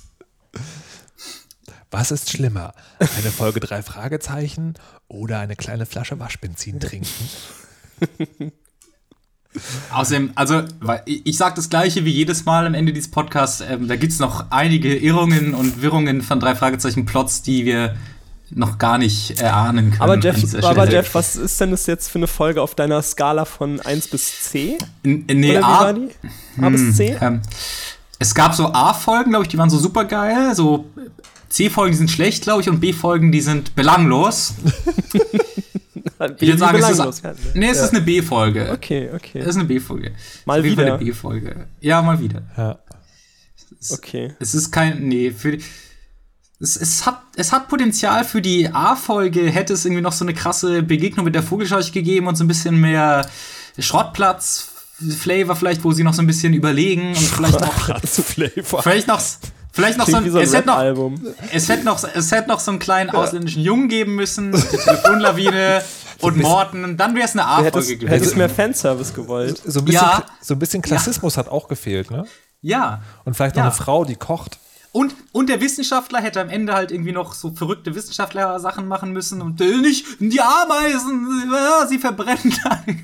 Was ist schlimmer? Eine Folge drei Fragezeichen oder eine kleine Flasche Waschbenzin trinken? *laughs* Außerdem, also, ich sage das Gleiche wie jedes Mal am Ende dieses Podcasts. Ähm, da gibt es noch einige Irrungen und Wirrungen von drei Fragezeichen-Plots, die wir noch gar nicht erahnen können. Aber Jeff, aber Jeff, was ist denn das jetzt für eine Folge auf deiner Skala von 1 bis C? N nee, A, A bis C? Hm, ähm, es gab so A-Folgen, glaube ich, die waren so super geil. So C-Folgen, die sind schlecht, glaube ich, und B-Folgen, die sind belanglos. *laughs* ich würde sagen, es ist, nee, es ja. ist eine B-Folge. Okay, okay. Es ist eine B-Folge. Mal wieder. eine B-Folge. Ja, mal wieder. Ja. Es, okay. Es ist kein, nee, für die, es, es, hat, es hat Potenzial für die A-Folge, hätte es irgendwie noch so eine krasse Begegnung mit der Vogelscheuche gegeben und so ein bisschen mehr Schrottplatz. Flavor vielleicht, wo sie noch so ein bisschen überlegen und vielleicht noch vielleicht noch Vielleicht noch so ein, so ein es, hätte noch, es, hätte noch, es hätte noch so einen kleinen ausländischen Jungen geben müssen, *laughs* die Telefonlawine und Morten, dann wäre es eine A-Folge gewesen. Hättest mehr Fanservice gewollt. So ein bisschen, ja. so ein bisschen Klassismus ja. hat auch gefehlt, ne? Ja. Und vielleicht noch ja. eine Frau, die kocht. Und, und der Wissenschaftler hätte am Ende halt irgendwie noch so verrückte Wissenschaftler-Sachen machen müssen und will nicht die Ameisen, sie verbrennen.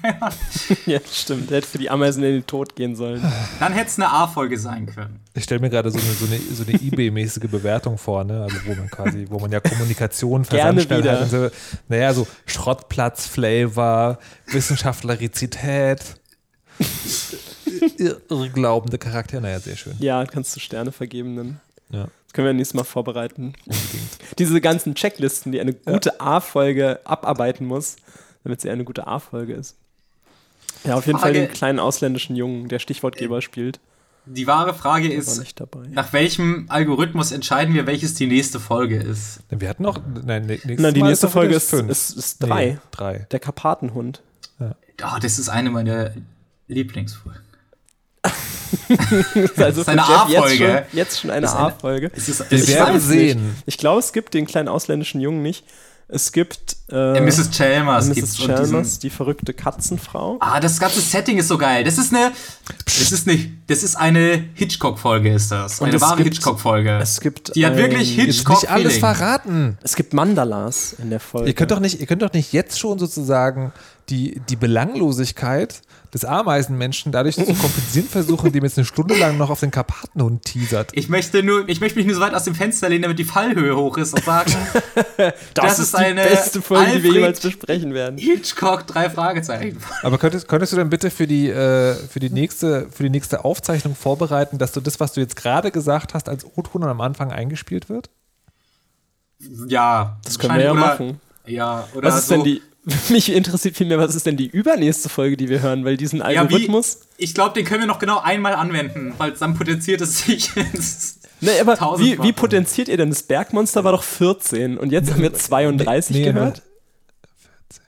*laughs* ja, stimmt. Der hätte für die Ameisen in den Tod gehen sollen. Dann hätte es eine A-Folge sein können. Ich stelle mir gerade so eine, so eine, so eine eBay-mäßige Bewertung vor, ne? Also wo man quasi, wo man ja Kommunikation Versandstellen hat. So, naja, so Schrottplatz-Flavor, Wissenschaftlerizität. *laughs* Irrglaubende Charaktere, naja, sehr schön. Ja, kannst du Sterne vergeben dann. Ja. Das können wir nächstes Mal vorbereiten. Unbedingt. *laughs* Diese ganzen Checklisten, die eine gute ja. A-Folge abarbeiten muss, damit sie eine gute A-Folge ist. Ja, auf jeden Frage. Fall den kleinen ausländischen Jungen, der Stichwortgeber äh, spielt. Die wahre Frage ist, nach welchem Algorithmus entscheiden wir, welches die nächste Folge ist? Wir hatten noch, nein, nächstes nein die Mal nächste Folge ist, ist, ist, drei. Nee, drei. Der Karpatenhund. Ja. Oh, das ist eine meiner Lieblingsfolgen. Also das ist eine A-Folge. Jetzt, jetzt, schon eine A-Folge. Wir werden sehen. Ich glaube, es gibt den kleinen ausländischen Jungen nicht. Es gibt äh, Mrs. Chalmers, Mrs. Chalmers die verrückte Katzenfrau. Ah, das ganze Setting ist so geil. Das ist eine, das ist eine, das ist eine Hitchcock-Folge, ist das. Und eine wahre Hitchcock-Folge. Es gibt, die hat wirklich Hitchcock. Nicht alles verraten. Es gibt Mandalas in der Folge. Ihr könnt doch nicht, ihr könnt doch nicht jetzt schon sozusagen die, die Belanglosigkeit des Ameisenmenschen dadurch zu kompensieren *laughs* versuchen, indem jetzt eine Stunde lang noch auf den Karpatenhund teasert. Ich möchte nur, ich möchte mich nur so weit aus dem Fenster lehnen, damit die Fallhöhe hoch ist und sagen, *laughs* das, das, ist, die eine beste Folge, Alfred die wir jemals besprechen werden. Hitchcock, drei Fragezeichen. Aber könntest, könntest du dann bitte für die, äh, für, die nächste, für die nächste Aufzeichnung vorbereiten, dass du das, was du jetzt gerade gesagt hast, als O-Ton am Anfang eingespielt wird? Ja, das können wir ja oder, machen. Ja, oder was ist so, denn die *laughs* mich interessiert vielmehr, was ist denn die übernächste Folge, die wir hören, weil diesen Algorithmus. Ja, wie, ich glaube, den können wir noch genau einmal anwenden, weil dann potenziert es sich. *laughs* nee, aber wie, wie, potenziert ihr denn? Das Bergmonster war doch 14 und jetzt haben wir 32 nee, gehört.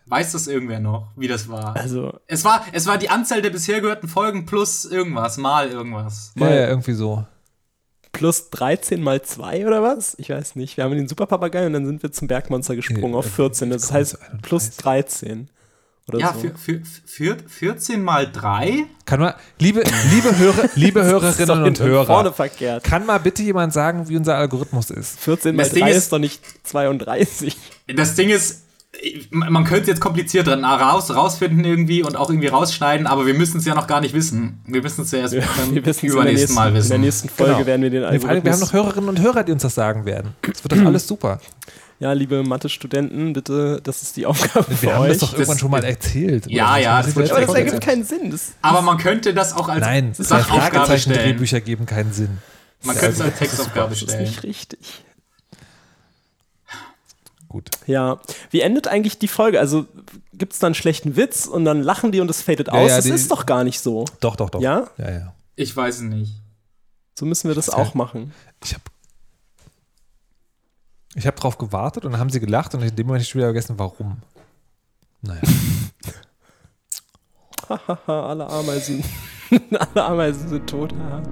Weiß das irgendwer noch, wie das war? Also. Es war, es war die Anzahl der bisher gehörten Folgen plus irgendwas, mal irgendwas. Ja, ja irgendwie so plus 13 mal 2 oder was? Ich weiß nicht. Wir haben den Superpapagei und dann sind wir zum Bergmonster gesprungen nee, auf 14. Das heißt plus 13. Oder ja, so. für, für, für 14 mal 3? Kann man, liebe, liebe, Hörer, *laughs* liebe Hörerinnen und Hörer, vorne verkehrt. kann mal bitte jemand sagen, wie unser Algorithmus ist? 14 mal 3 ist, ist doch nicht 32. Das Ding ist, man könnte jetzt kompliziert dran raus, rausfinden irgendwie und auch irgendwie rausschneiden, aber wir müssen es ja noch gar nicht wissen. Wir müssen es ja erst ja, wir *laughs* übernächsten Mal wissen. In der nächsten Folge genau. werden wir den Algorithmus... Wir haben noch Hörerinnen und Hörer, die uns das sagen werden. Das wird doch *clears throat* alles super. Ja, liebe Mathe-Studenten, bitte, das ist die Aufgabe wir für euch. Wir haben das doch irgendwann das, schon mal erzählt. Ja, ja. Das, aber das ergibt keinen Sinn. Das aber man könnte das auch als Nein, Sachaufgabe Fragezeichen Drehbücher geben keinen Sinn. Man könnte es als Textaufgabe stellen. Das ist nicht richtig. Gut. Ja. Wie endet eigentlich die Folge? Also gibt es dann einen schlechten Witz und dann lachen die und es fadet Ja, aus? ja, das die- ist doch gar nicht so. Doch, doch, doch. Ja? Ja, ja. Ich weiß es nicht. So müssen wir das auch heißt- machen. Ich habe ich hab drauf gewartet und dann haben sie gelacht und in dem Moment habe ich wieder vergessen, warum. Naja. *laughs* Hahaha, alle Ameisen. *laughs* alle Ameisen sind tot. haha.